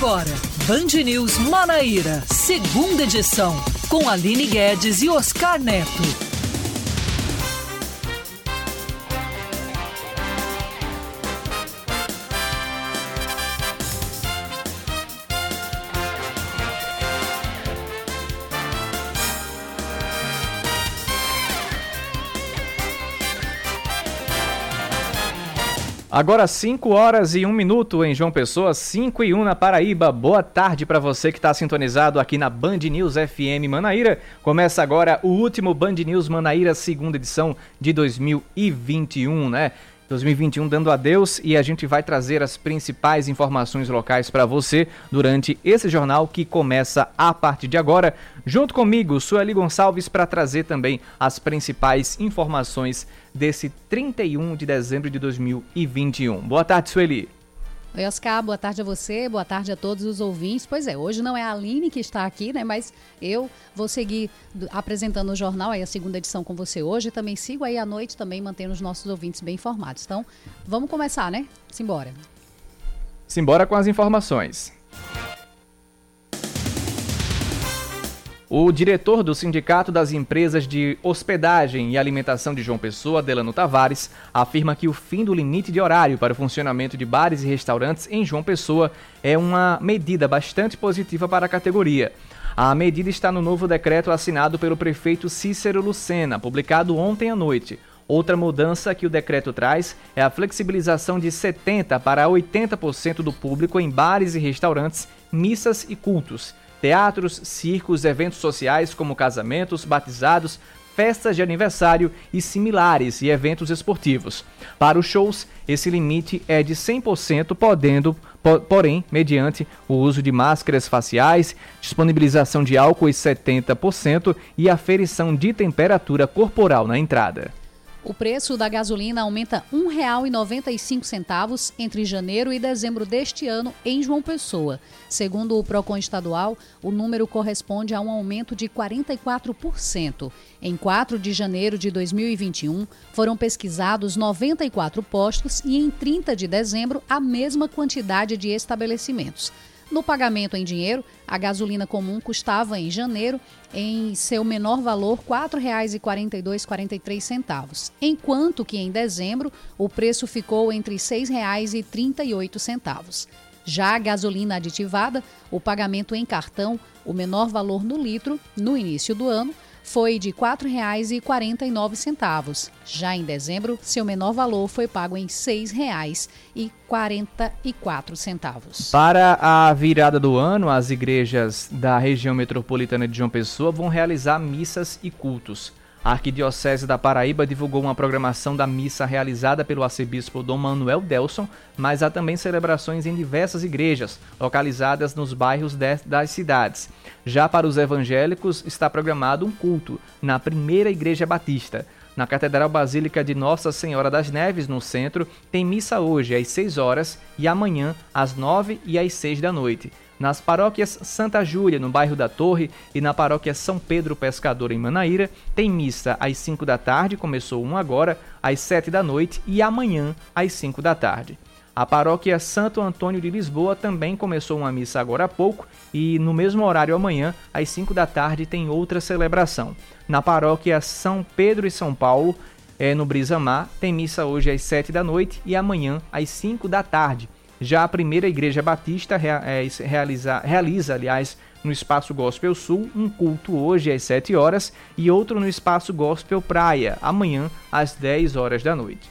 Agora, Band News Manaíra, segunda edição, com Aline Guedes e Oscar Neto. Agora 5 horas e 1 minuto em João Pessoa, 5 e 1 na Paraíba. Boa tarde para você que está sintonizado aqui na Band News FM Manaíra. Começa agora o último Band News Manaíra, segunda edição de 2021, né? 2021 dando adeus e a gente vai trazer as principais informações locais para você durante esse jornal que começa a partir de agora. Junto comigo, Sueli Gonçalves, para trazer também as principais informações desse 31 de dezembro de 2021. Boa tarde, Sueli. Oi, Oscar, boa tarde a você, boa tarde a todos os ouvintes. Pois é, hoje não é a Aline que está aqui, né? Mas eu vou seguir apresentando o jornal, aí a segunda edição com você hoje. Também sigo aí à noite, também mantendo os nossos ouvintes bem informados. Então, vamos começar, né? Simbora. Simbora com as informações. O diretor do Sindicato das Empresas de Hospedagem e Alimentação de João Pessoa, Delano Tavares, afirma que o fim do limite de horário para o funcionamento de bares e restaurantes em João Pessoa é uma medida bastante positiva para a categoria. A medida está no novo decreto assinado pelo prefeito Cícero Lucena, publicado ontem à noite. Outra mudança que o decreto traz é a flexibilização de 70% para 80% do público em bares e restaurantes, missas e cultos teatros, circos, eventos sociais como casamentos, batizados, festas de aniversário e similares e eventos esportivos. Para os shows, esse limite é de 100%, podendo, porém, mediante o uso de máscaras faciais, disponibilização de álcool em 70% e aferição de temperatura corporal na entrada. O preço da gasolina aumenta R$ 1,95 entre janeiro e dezembro deste ano em João Pessoa. Segundo o Procon estadual, o número corresponde a um aumento de 44%. Em 4 de janeiro de 2021, foram pesquisados 94 postos e em 30 de dezembro a mesma quantidade de estabelecimentos. No pagamento em dinheiro, a gasolina comum custava em janeiro, em seu menor valor, R$ 4,42,43, enquanto que em dezembro o preço ficou entre R$ 6,38. Já a gasolina aditivada, o pagamento em cartão, o menor valor no litro, no início do ano, foi de R$ 4,49. Já em dezembro, seu menor valor foi pago em R$ 6,44. Para a virada do ano, as igrejas da região metropolitana de João Pessoa vão realizar missas e cultos. A Arquidiocese da Paraíba divulgou uma programação da missa realizada pelo arcebispo Dom Manuel Delson, mas há também celebrações em diversas igrejas, localizadas nos bairros das cidades. Já para os evangélicos, está programado um culto na primeira Igreja Batista. Na Catedral Basílica de Nossa Senhora das Neves, no centro, tem missa hoje às 6 horas e amanhã às 9 e às 6 da noite nas paróquias Santa Júlia, no bairro da Torre, e na paróquia São Pedro Pescador, em Manaíra, tem missa às 5 da tarde, começou um agora, às 7 da noite e amanhã às 5 da tarde. A paróquia Santo Antônio de Lisboa também começou uma missa agora há pouco e no mesmo horário amanhã, às 5 da tarde, tem outra celebração. Na paróquia São Pedro e São Paulo, é, no Brisa Mar, tem missa hoje às 7 da noite e amanhã às 5 da tarde. Já a primeira Igreja Batista é, realiza, realiza, aliás, no Espaço Gospel Sul, um culto hoje às 7 horas e outro no Espaço Gospel Praia, amanhã às 10 horas da noite.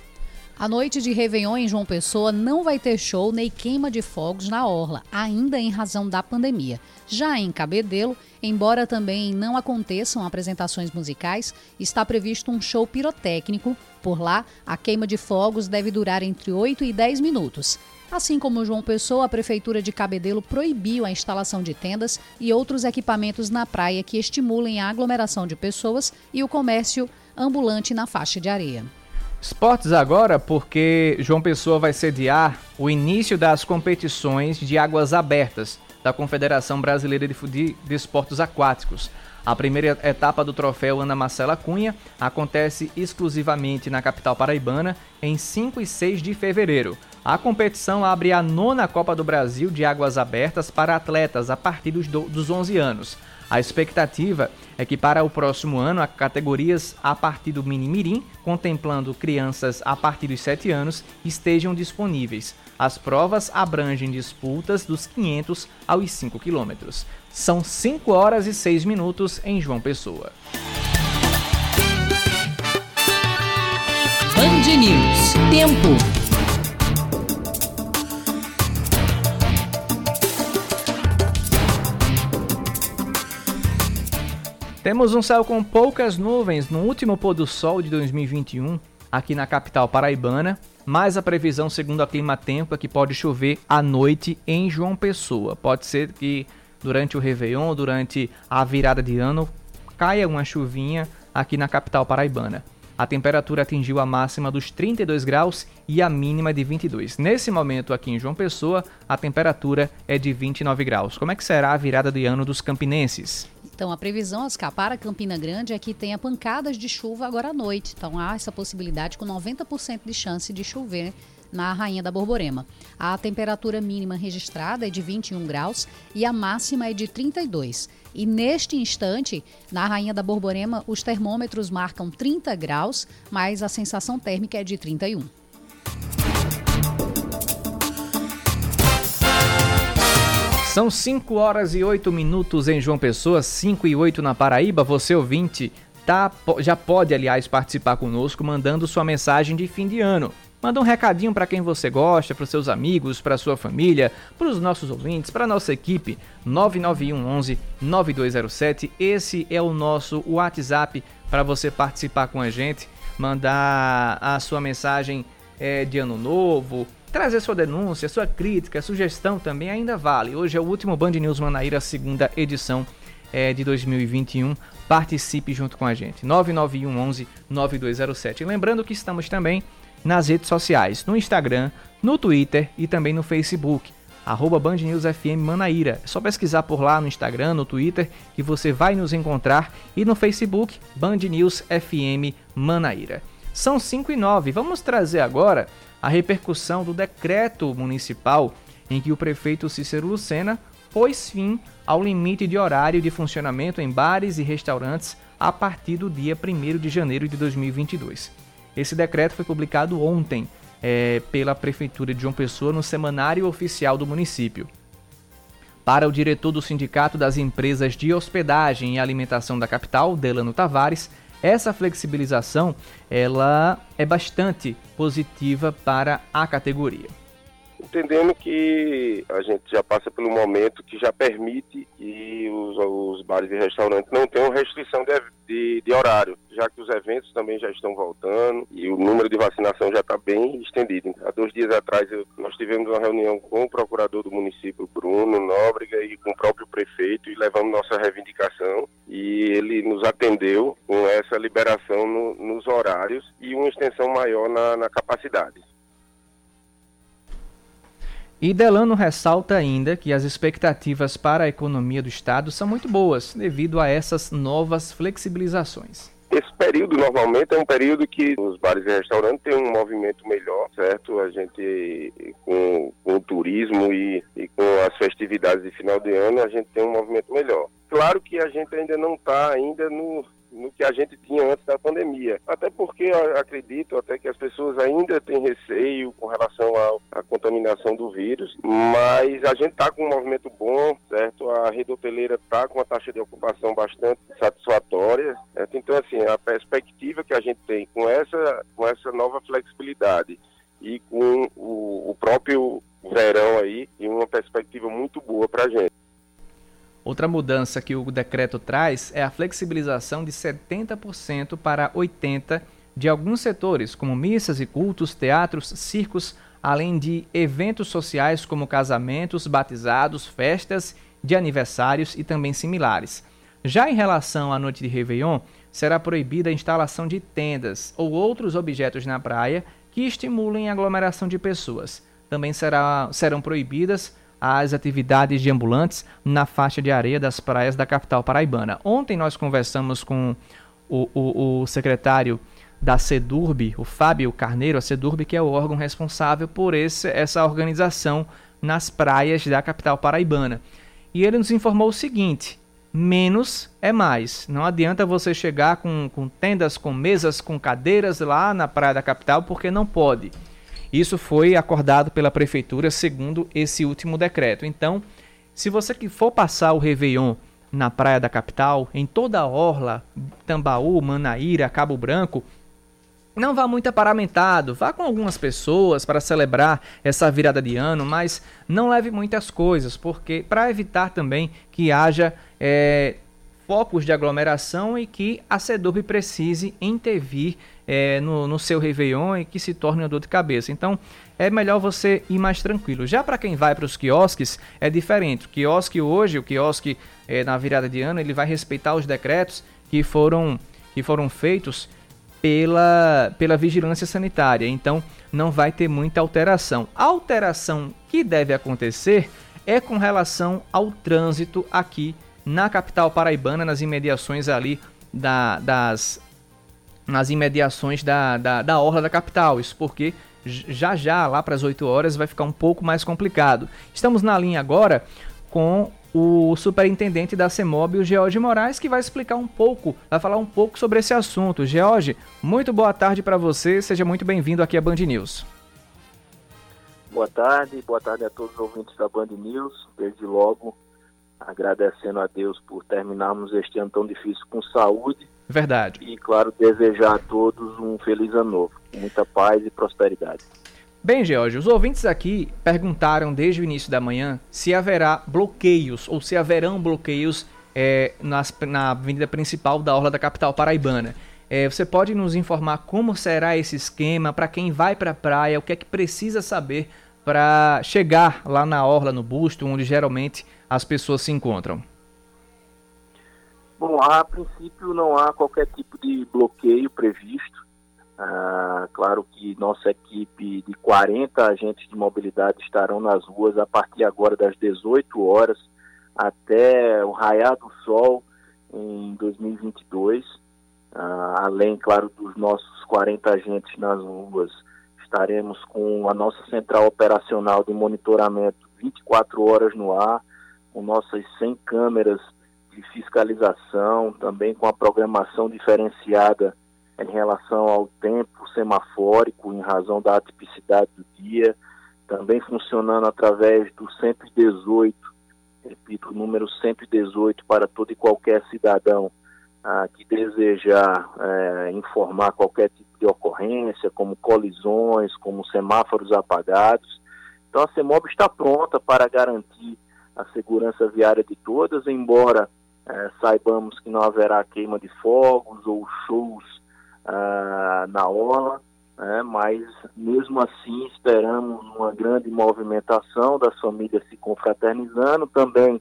A noite de Réveillon em João Pessoa não vai ter show nem queima de fogos na orla, ainda em razão da pandemia. Já em Cabedelo, embora também não aconteçam apresentações musicais, está previsto um show pirotécnico. Por lá, a queima de fogos deve durar entre 8 e 10 minutos. Assim como João Pessoa, a Prefeitura de Cabedelo proibiu a instalação de tendas e outros equipamentos na praia que estimulem a aglomeração de pessoas e o comércio ambulante na faixa de areia. Esportes agora, porque João Pessoa vai sediar o início das competições de águas abertas da Confederação Brasileira de, Esportes Aquáticos. A primeira etapa do troféu Ana Marcela Cunha acontece exclusivamente na capital paraibana em 5 e 6 de fevereiro. A competição abre a nona Copa do Brasil de águas abertas para atletas a partir dos, dos 11 anos. A expectativa é que para o próximo ano, as categorias a partir do Minimirim, contemplando crianças a partir dos 7 anos, estejam disponíveis. As provas abrangem disputas dos 500 aos 5 quilômetros. São 5 horas e 6 minutos em João Pessoa. Band News. Tempo. Temos um céu com poucas nuvens no último pôr do sol de 2021 aqui na capital paraibana, mas a previsão segundo a Clima Tempo é que pode chover à noite em João Pessoa. Pode ser que durante o Réveillon, durante a virada de ano, caia uma chuvinha aqui na capital paraibana. A temperatura atingiu a máxima dos 32 graus e a mínima de 22. Nesse momento aqui em João Pessoa, a temperatura é de 29 graus. Como é que será a virada de ano dos campinenses? Então, a previsão Oscar, para Campina Grande é que tenha pancadas de chuva agora à noite. Então, há essa possibilidade com 90% de chance de chover na Rainha da Borborema. A temperatura mínima registrada é de 21 graus e a máxima é de 32. E neste instante, na Rainha da Borborema, os termômetros marcam 30 graus, mas a sensação térmica é de 31. São 5 horas e 8 minutos em João Pessoa, 5 e 8 na Paraíba. Você ouvinte tá, já pode, aliás, participar conosco mandando sua mensagem de fim de ano. Manda um recadinho para quem você gosta, para seus amigos, para sua família, para os nossos ouvintes, para nossa equipe 991 11 9207. Esse é o nosso WhatsApp para você participar com a gente, mandar a sua mensagem é, de ano novo, Trazer sua denúncia, sua crítica, sugestão também ainda vale. Hoje é o último Band News Manaíra, segunda edição é, de 2021. Participe junto com a gente. 991 11 9207. E lembrando que estamos também nas redes sociais, no Instagram, no Twitter e também no Facebook. Arroba Band News FM Manaíra. É só pesquisar por lá no Instagram, no Twitter, que você vai nos encontrar. E no Facebook, Band News FM Manaíra. São 5 e 9. Vamos trazer agora a repercussão do decreto municipal em que o prefeito Cícero Lucena pôs fim ao limite de horário de funcionamento em bares e restaurantes a partir do dia 1 de janeiro de 2022. Esse decreto foi publicado ontem é, pela Prefeitura de João Pessoa no Semanário Oficial do município. Para o diretor do Sindicato das Empresas de Hospedagem e Alimentação da capital, Delano Tavares, essa flexibilização ela é bastante positiva para a categoria. Entendendo que a gente já passa pelo momento que já permite que os, os bares e restaurantes não tenham restrição de, de, de, horário, já que os eventos também já estão voltando e o número de vacinação já está bem estendido. Há dois dias atrás eu, nós tivemos uma reunião com o procurador do município, Bruno Nóbrega, e com o próprio prefeito e levamos nossa reivindicação e ele nos atendeu com essa liberação no, nos horários e uma extensão maior na, na capacidade. E Delano ressalta ainda que as expectativas para a economia do Estado são muito boas devido a essas novas flexibilizações. Esse período normalmente é um período que os bares e restaurantes têm um movimento melhor, certo? A gente, com, com o turismo e, e com as festividades de final de ano, a gente tem um movimento melhor. Claro que a gente ainda não está ainda no, no que a gente tinha antes da pandemia. Até porque acredito até que as pessoas ainda têm receio com relação à, à contaminação do vírus, mas a gente está com um movimento bom, certo? A rede hoteleira está com uma taxa de ocupação bastante satisfatória. Certo? Então, assim, a perspectiva que a gente tem com essa, com essa nova flexibilidade e com o, o próprio Outra mudança que o decreto traz é a flexibilização de 70% para 80% de alguns setores, como missas e cultos, teatros, circos, além de eventos sociais como casamentos, batizados, festas de aniversários e também similares. Já em relação à noite de Réveillon, será proibida a instalação de tendas ou outros objetos na praia que estimulem a aglomeração de pessoas. Também será, serão proibidas as atividades de ambulantes na faixa de areia das praias da capital paraibana. Ontem nós conversamos com o, o, o secretário da CEDURB, o Fábio Carneiro, a CEDURB que é o órgão responsável por esse, essa organização nas praias da capital paraibana. E ele nos informou o seguinte: menos é mais. Não adianta você chegar com, com tendas, com mesas, com cadeiras lá na praia da capital, porque não pode. Isso foi acordado pela prefeitura segundo esse último decreto. Então, se você que for passar o Réveillon na praia da capital, em toda a orla, Tambaú, Manaíra, Cabo Branco, não vá muito aparamentado, vá com algumas pessoas para celebrar essa virada de ano, mas não leve muitas coisas, porque para evitar também que haja é, focos de aglomeração e que a SEDUB precise intervir é, no, no seu Réveillon e que se torne uma dor de cabeça. Então é melhor você ir mais tranquilo. Já para quem vai para os quiosques é diferente. O quiosque hoje, o quiosque é, na virada de ano, ele vai respeitar os decretos que foram, que foram feitos pela, pela vigilância sanitária. Então não vai ter muita alteração. A alteração que deve acontecer é com relação ao trânsito aqui na capital paraibana, nas imediações ali da, das nas imediações da, da, da orla da capital. Isso porque já já, lá para as 8 horas, vai ficar um pouco mais complicado. Estamos na linha agora com o superintendente da CEMOB, o George Moraes, que vai explicar um pouco, vai falar um pouco sobre esse assunto. George, muito boa tarde para você, seja muito bem-vindo aqui à Band News. Boa tarde, boa tarde a todos os ouvintes da Band News. Desde logo, agradecendo a Deus por terminarmos este ano tão difícil com saúde. Verdade. E, claro, desejar a todos um feliz ano novo, muita paz e prosperidade. Bem, George, os ouvintes aqui perguntaram desde o início da manhã se haverá bloqueios ou se haverão bloqueios é, nas, na avenida principal da Orla da capital paraibana. É, você pode nos informar como será esse esquema, para quem vai para a praia, o que é que precisa saber para chegar lá na Orla, no busto, onde geralmente as pessoas se encontram? Bom, a princípio não há qualquer tipo de bloqueio previsto. Ah, claro que nossa equipe de 40 agentes de mobilidade estarão nas ruas a partir agora das 18 horas até o raiar do sol em 2022. Ah, além, claro, dos nossos 40 agentes nas ruas, estaremos com a nossa central operacional de monitoramento 24 horas no ar, com nossas 100 câmeras de fiscalização, também com a programação diferenciada em relação ao tempo semafórico, em razão da atipicidade do dia, também funcionando através do 118, repito, número 118 para todo e qualquer cidadão ah, que desejar eh, informar qualquer tipo de ocorrência, como colisões, como semáforos apagados. Então a CEMOB está pronta para garantir a segurança viária de todas, embora eh, saibamos que não haverá queima de fogos ou shows ah, na orla, né, mas mesmo assim esperamos uma grande movimentação das famílias se confraternizando. Também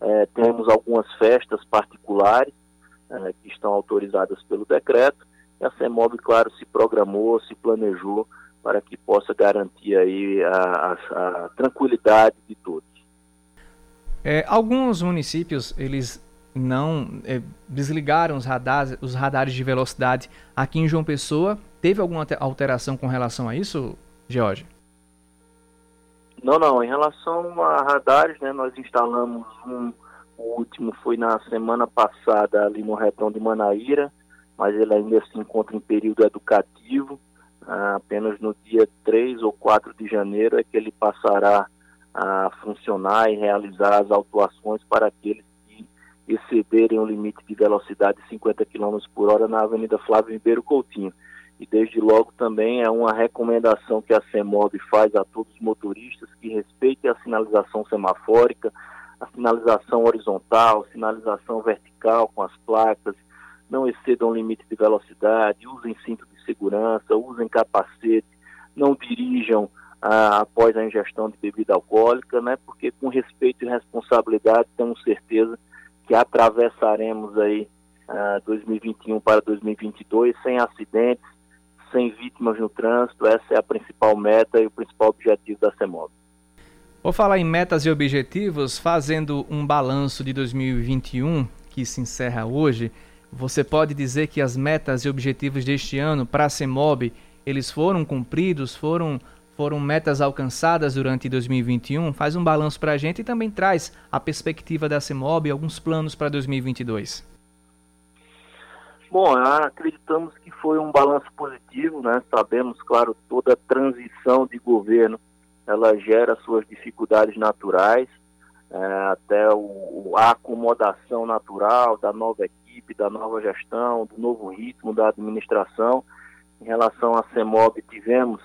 eh, temos algumas festas particulares eh, que estão autorizadas pelo decreto. E a CEMOB, claro, se programou, se planejou para que possa garantir aí a, a, a tranquilidade de todos. É, alguns municípios eles não é, desligaram os radares, os radares de velocidade aqui em João Pessoa. Teve alguma alteração com relação a isso, George? Não, não. Em relação a radares, né, nós instalamos um, o último foi na semana passada ali no Retão de Manaíra, mas ele ainda se encontra em período educativo. Ah, apenas no dia 3 ou 4 de janeiro é que ele passará a funcionar e realizar as autuações para aqueles excederem o limite de velocidade de 50 km por hora na Avenida Flávio Ribeiro Coutinho. E desde logo também é uma recomendação que a CEMOB faz a todos os motoristas que respeitem a sinalização semafórica, a sinalização horizontal, sinalização vertical com as placas, não excedam o limite de velocidade, usem cinto de segurança, usem capacete, não dirijam ah, após a ingestão de bebida alcoólica, né? Porque com respeito e responsabilidade temos certeza que atravessaremos aí uh, ah, 2021 para 2022 sem acidentes, sem vítimas no trânsito. Essa é a principal meta e o principal objetivo da CEMOB. Vou falar em metas e objetivos, fazendo um balanço de 2021 que se encerra hoje. você pode dizer que as metas e objetivos deste ano para a CEMOB, eles foram cumpridos, foram foram metas alcançadas durante 2021? Faz um balanço para a gente e também traz a perspectiva da CEMOB e alguns planos para 2022. Bom, acreditamos que foi um balanço positivo, né? Sabemos, claro, toda transição de governo, ela gera suas dificuldades naturais, é, até o, a acomodação natural da nova equipe, da nova gestão, do novo ritmo da administração. Em relação à CEMOB, tivemos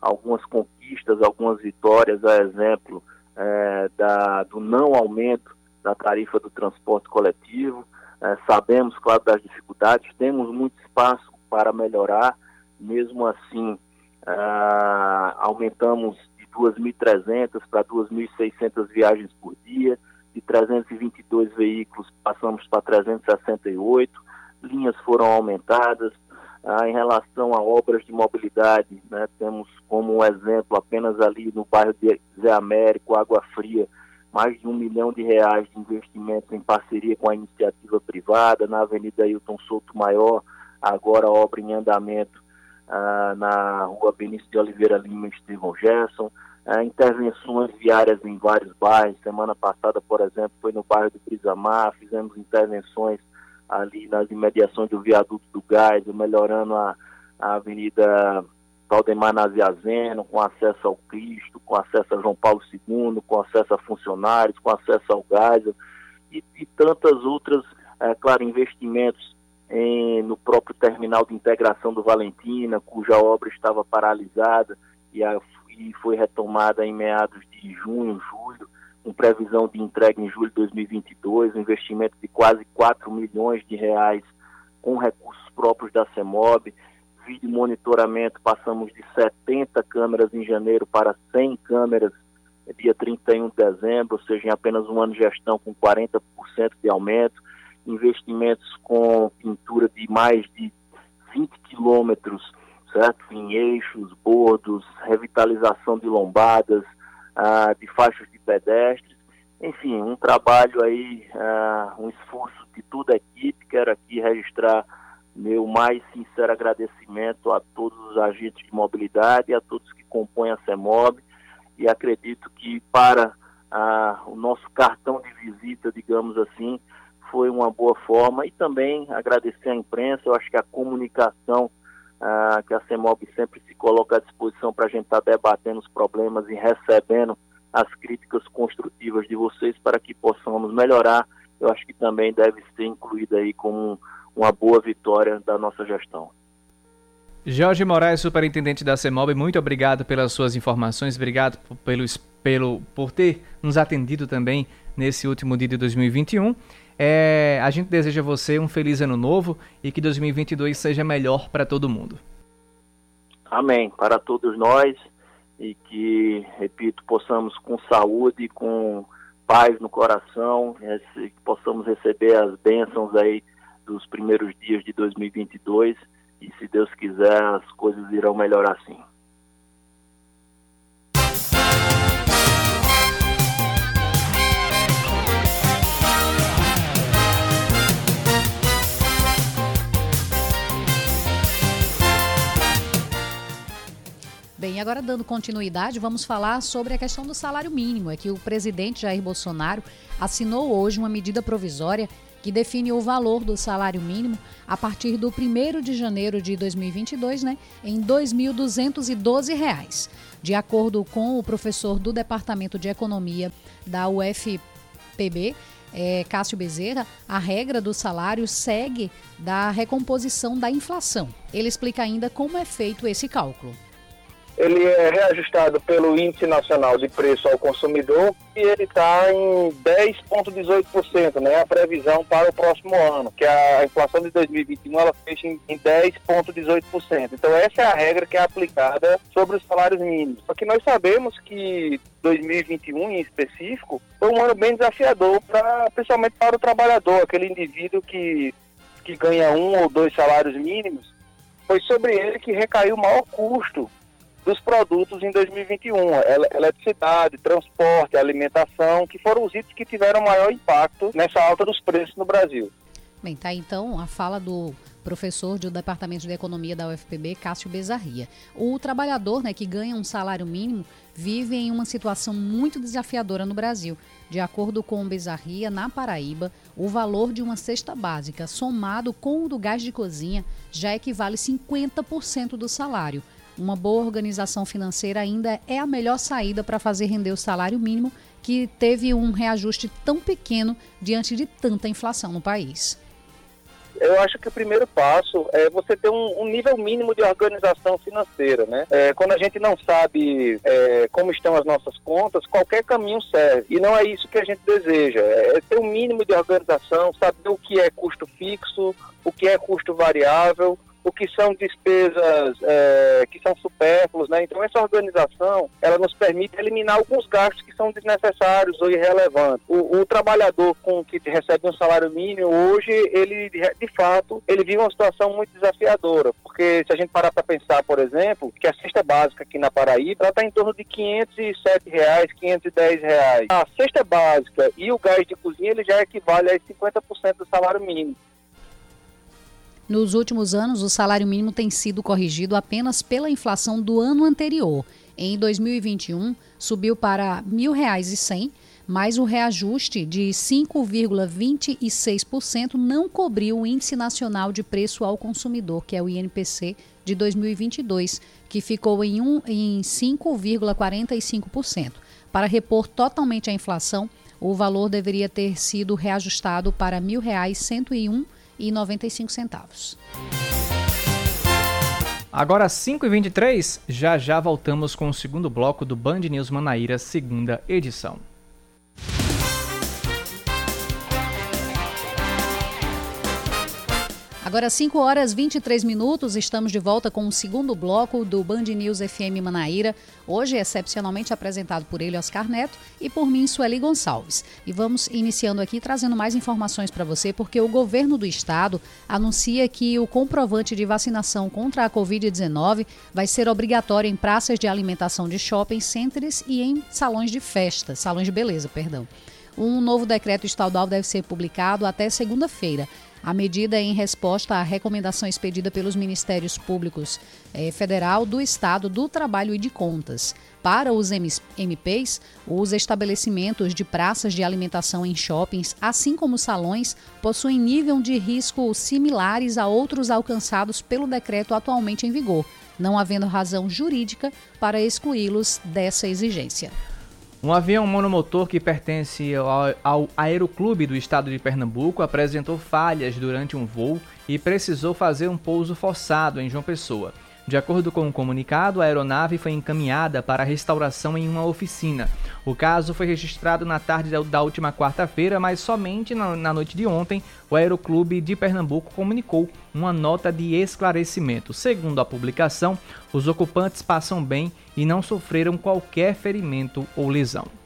algumas conquistas, algumas vitórias, a exemplo é, da, do não aumento da tarifa do transporte coletivo. É, sabemos, claro, das dificuldades, temos muito espaço para melhorar, mesmo assim, é, aumentamos de 2.300 para 2.600 viagens por dia, de 322 veículos passamos para 368, linhas foram aumentadas, ah, em relação a obras de mobilidade, né, temos como exemplo apenas ali no bairro de Zé Américo, Água Fria, mais de um milhão de reais de investimento em parceria com a iniciativa privada, na Avenida Hilton Souto Maior, agora obra em andamento ah, na rua Benício de Oliveira Lima e Estevão Gerson, ah, intervenções viárias em vários bairros, semana passada, por exemplo, foi no bairro do Brisamar, fizemos intervenções ali nas imediações do viaduto do Gás, melhorando a, a Avenida Valdemar Naziazeno, com acesso ao Cristo, com acesso a João Paulo II, com acesso a funcionários, com acesso ao gás e, e tantas outras, é, claro, investimentos em, no próprio terminal de integração do Valentina, cuja obra estava paralisada e, a, e foi retomada em meados de junho, julho, com previsão de entrega em julho de 2022, um investimento de quase 4 milhões de reais com recursos próprios da CEMOB. Vídeo monitoramento, passamos de 70 câmeras em janeiro para 100 câmeras dia 31 de dezembro, ou seja, em apenas um ano de gestão com 40% de aumento. Investimentos com pintura de mais de 20 quilômetros, certo? Em eixos, bordos, revitalização de lombadas, ah, de faixas de pedestres, enfim, um trabalho aí, ah, um esforço de toda a equipe. Quero aqui registrar meu mais sincero agradecimento a todos os agentes de mobilidade a todos que compõem a CEMOB e acredito que para ah, o nosso cartão de visita, digamos assim, foi uma boa forma. E também agradecer à imprensa, eu acho que a comunicação ah, que a CEMOB sempre se coloca à disposição para a gente estar tá debatendo os problemas e recebendo as críticas construtivas de vocês para que possamos melhorar. Eu acho que também deve ser incluída aí como uma boa vitória da nossa gestão. Jorge Moraes, superintendente da CEMOB, muito obrigado pelas suas informações, obrigado pelo, pelo, por ter nos atendido também nesse último dia de 2021. É, a gente deseja a você um feliz ano novo e que 2022 seja melhor para todo mundo. Amém. Para todos nós e que, repito, possamos com saúde, com paz no coração, que possamos receber as bênçãos aí dos primeiros dias de 2022 e, se Deus quiser, as coisas irão melhorar sim. Bem, agora dando continuidade, vamos falar sobre a questão do salário mínimo. É que o presidente Jair Bolsonaro assinou hoje uma medida provisória que define o valor do salário mínimo a partir do 1 de janeiro de 2022, né, em R$ 2.212. De acordo com o professor do Departamento de Economia da UFPB, é, Cássio Bezerra, a regra do salário segue da recomposição da inflação. Ele explica ainda como é feito esse cálculo ele é reajustado pelo Índice Nacional de Preço ao Consumidor e ele está em 10,18%, né? A previsão para o próximo ano, que a inflação de 2021 ela fecha em 10,18%. Então essa é a regra que é aplicada sobre os salários mínimos. Só que nós sabemos que 2021 em específico foi um ano bem desafiador para principalmente para o trabalhador, aquele indivíduo que que ganha um ou dois salários mínimos, foi sobre ele que recaiu o maior custo dos produtos em 2021, eletricidade, transporte, alimentação, que foram os itens que tiveram maior impacto nessa alta dos preços no Brasil. Bem, tá então a fala do professor do Departamento de Economia da UFPB, Cássio Bezarria. O trabalhador né, que ganha um salário mínimo vive em uma situação muito desafiadora no Brasil. De acordo com o Bezarria, na Paraíba, o valor de uma cesta básica somado com o do gás de cozinha já equivale 50% do salário. Uma boa organização financeira ainda é a melhor saída para fazer render o salário mínimo, que teve um reajuste tão pequeno diante de tanta inflação no país eu acho que o primeiro passo é você ter um, um nível mínimo de organização financeira, né? É, quando a gente não sabe é, como estão as nossas contas, qualquer caminho serve. E não é isso que a gente deseja. É, é ter um mínimo de organização, saber o que é custo fixo, o que é custo variável, o que são despesas é, que são supérfluas, né? Então essa organização, ela nos permite eliminar alguns gastos que são desnecessários ou irrelevantes. O, o trabalhador com que recebe um salário mínimo hoje, ele de fato, ele vive uma situação muito desafiadora, porque se a gente parar para pensar, por exemplo, que a cesta básica aqui na Paraíba, está em torno de 507 reais, 510 reais. A cesta básica e o gás de cozinha, ele já equivale a 50% do salário mínimo. Nos últimos anos, o salário mínimo tem sido corrigido apenas pela inflação do ano anterior. Em 2021, subiu para R$ 1.100, mas o reajuste de 5,26% não cobriu o Índice Nacional de Preço ao Consumidor, que é o INPC, de 2022, que ficou em, um, em 5,45%. Para repor totalmente a inflação, o valor deveria ter sido reajustado para R$ 1.101 e 95 centavos. Agora 5h23, já já voltamos com o segundo bloco do Band News Manaíra, segunda edição. Agora 5 horas 23 minutos, estamos de volta com o segundo bloco do Band News FM Manaíra, hoje excepcionalmente apresentado por ele, Oscar Neto, e por mim, Sueli Gonçalves. E vamos iniciando aqui trazendo mais informações para você, porque o governo do estado anuncia que o comprovante de vacinação contra a Covid-19 vai ser obrigatório em praças de alimentação de shopping centers e em salões de festa, salões de beleza, perdão. Um novo decreto estadual deve ser publicado até segunda-feira a medida é em resposta à recomendação expedida pelos Ministérios Públicos eh, Federal, do Estado, do Trabalho e de Contas. Para os MPs, os estabelecimentos de praças de alimentação em shoppings, assim como salões, possuem nível de risco similares a outros alcançados pelo decreto atualmente em vigor, não havendo razão jurídica para excluí-los dessa exigência. Um avião monomotor que pertence ao, Aeroclube do estado de Pernambuco apresentou falhas durante um voo e precisou fazer um pouso forçado em João Pessoa. De acordo com o um comunicado, a aeronave foi encaminhada para restauração em uma oficina. O caso foi registrado na tarde da última quarta-feira, mas somente na noite de ontem o Aeroclube de Pernambuco comunicou uma nota de esclarecimento. Segundo a publicação, os ocupantes passam bem e não sofreram qualquer ferimento ou lesão.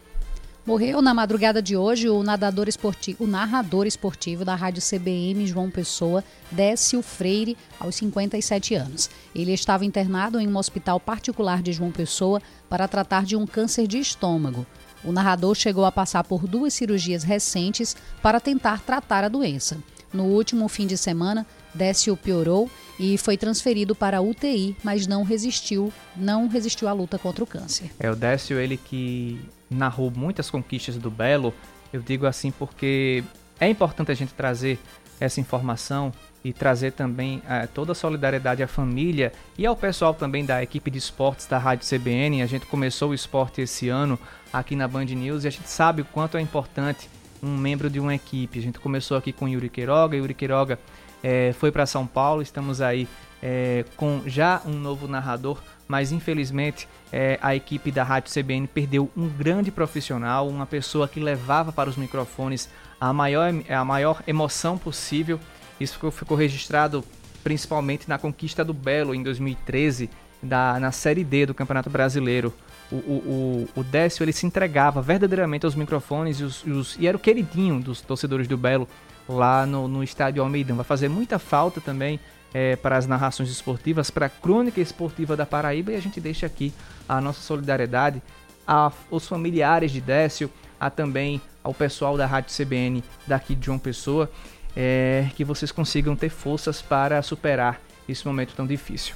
Morreu na madrugada de hoje o nadador esportivo, o narrador esportivo da Rádio CBM João Pessoa, Décio Freire, aos 57 anos. Ele estava internado em um hospital particular de João Pessoa para tratar de um câncer de estômago. O narrador chegou a passar por duas cirurgias recentes para tentar tratar a doença. No último fim de semana, Décio piorou e foi transferido para a UTI, mas não resistiu, não resistiu à luta contra o câncer. É o Décio, ele que narrou muitas conquistas do Belo. Eu digo assim porque é importante a gente trazer essa informação e trazer também uh, toda a solidariedade à família e ao pessoal também da equipe de esportes da Rádio CBN. A gente começou o esporte esse ano aqui na Band News e a gente sabe o quanto é importante um membro de uma equipe. A gente começou aqui com Yuri Queiroga, Yuri Queiroga é, foi para São Paulo, estamos aí é, com já um novo narrador, mas infelizmente é, a equipe da Rádio CBN perdeu um grande profissional, uma pessoa que levava para os microfones a maior, a maior emoção possível. Isso ficou, ficou registrado principalmente na conquista do Belo em 2013, da, na Série D do Campeonato Brasileiro. O, o, o, o Décio ele se entregava verdadeiramente aos microfones e, os, e, os, e era o queridinho dos torcedores do Belo lá no, no estádio Almeidão. Vai fazer muita falta também é, para as narrações esportivas, para a crônica esportiva da Paraíba e a gente deixa aqui a nossa solidariedade aos familiares de Décio, a também ao pessoal da Rádio CBN daqui de João Pessoa. é, que vocês consigam ter forças para superar esse momento tão difícil.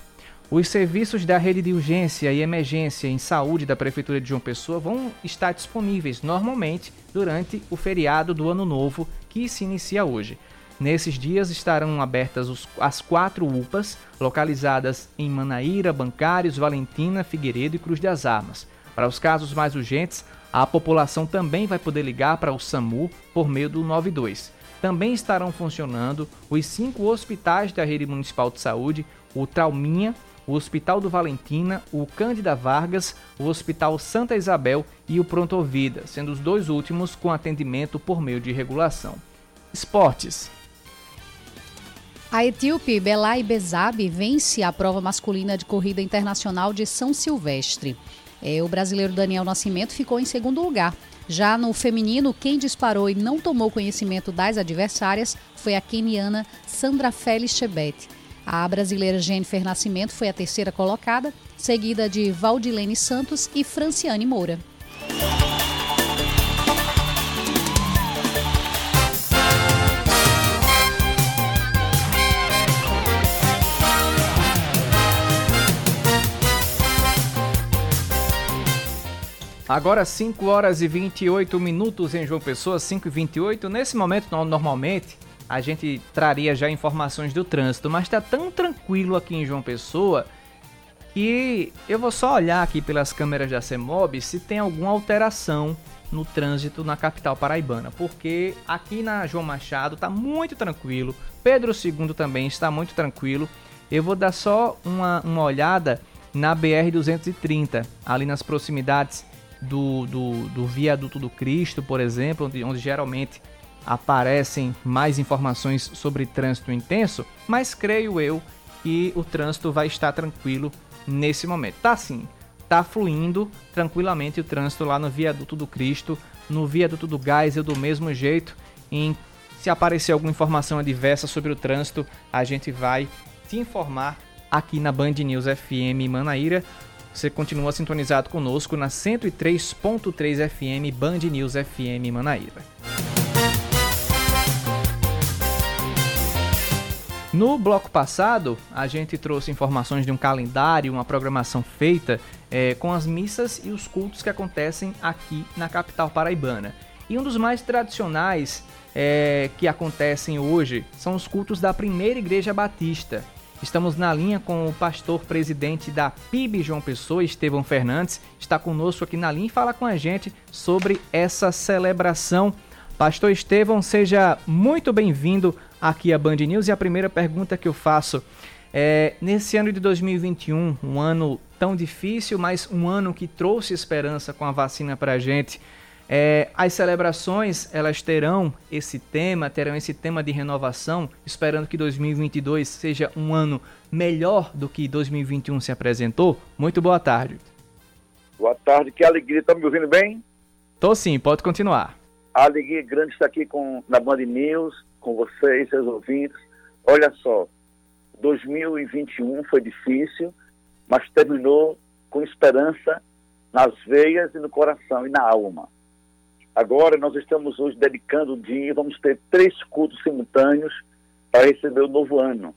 Os serviços da rede de urgência e emergência em saúde da Prefeitura de João Pessoa vão estar disponíveis normalmente durante o feriado do Ano Novo, que se inicia hoje. Nesses dias estarão abertas os, as quatro UPAs, localizadas em Manaíra, Bancários, Valentina, Figueiredo e Cruz das Armas. Para os casos mais urgentes, a população também vai poder ligar para o SAMU por meio do 92. Também estarão funcionando os cinco hospitais da rede municipal de saúde, o Trauminha, o Hospital do Valentina, o Cândida Vargas, o Hospital Santa Isabel e o Pronto Vida, sendo os dois últimos com atendimento por meio de regulação. Esportes. A etíope Belay Bezabi vence a prova masculina de corrida internacional de São Silvestre. É, o brasileiro Daniel Nascimento ficou em segundo lugar. Já no feminino, quem disparou e não tomou conhecimento das adversárias foi a keniana Sandra Félix Chebet. A brasileira Jennifer Nascimento foi a terceira colocada, seguida de Valdilene Santos e Franciane Moura. Agora 5 horas e 28 minutos em João Pessoa, 5 e 28. Nesse momento, normalmente, a gente traria já informações do trânsito, mas está tão tranquilo aqui em João Pessoa que eu vou só olhar aqui pelas câmeras da CEMOB se tem alguma alteração no trânsito na capital paraibana, porque aqui na João Machado está muito tranquilo, Pedro II também está muito tranquilo. Eu vou dar só uma, uma olhada na BR-230, ali nas proximidades do, do, do viaduto do Cristo, por exemplo, onde, onde geralmente aparecem mais informações sobre trânsito intenso, mas creio eu que o trânsito vai estar tranquilo nesse momento. Tá sim, tá fluindo tranquilamente o trânsito lá no viaduto do Cristo, no viaduto do Gás, eu do mesmo jeito. Em, se aparecer alguma informação adversa sobre o trânsito, a gente vai te informar aqui na Band News FM Manaíra. Você continua sintonizado conosco na 103.3 FM Band News FM Manaíra. No bloco passado, a gente trouxe informações de um calendário, uma programação feita é, com as missas e os cultos que acontecem aqui na capital paraibana. E um dos mais tradicionais é, que acontecem hoje são os cultos da Primeira Igreja Batista. Estamos na linha com o pastor presidente da PIB João Pessoa, Estevão Fernandes, está conosco aqui na linha e fala com a gente sobre essa celebração. Pastor Estevão, seja muito bem-vindo aqui a Band News. E a primeira pergunta que eu faço é: nesse ano de 2021, um ano tão difícil, mas um ano que trouxe esperança com a vacina para a gente, é, as celebrações elas terão esse tema, terão esse tema de renovação, esperando que 2022 seja um ano melhor do que 2021 se apresentou. Muito boa tarde. Boa tarde, que alegria. Está me ouvindo bem? Tô sim, pode continuar. A alegria grande estar aqui com, na Band News, com vocês, seus ouvintes. Olha só, 2021 foi difícil, mas terminou com esperança nas veias e no coração e na alma. Agora nós estamos hoje dedicando o dia, vamos ter três cultos simultâneos para receber o novo ano.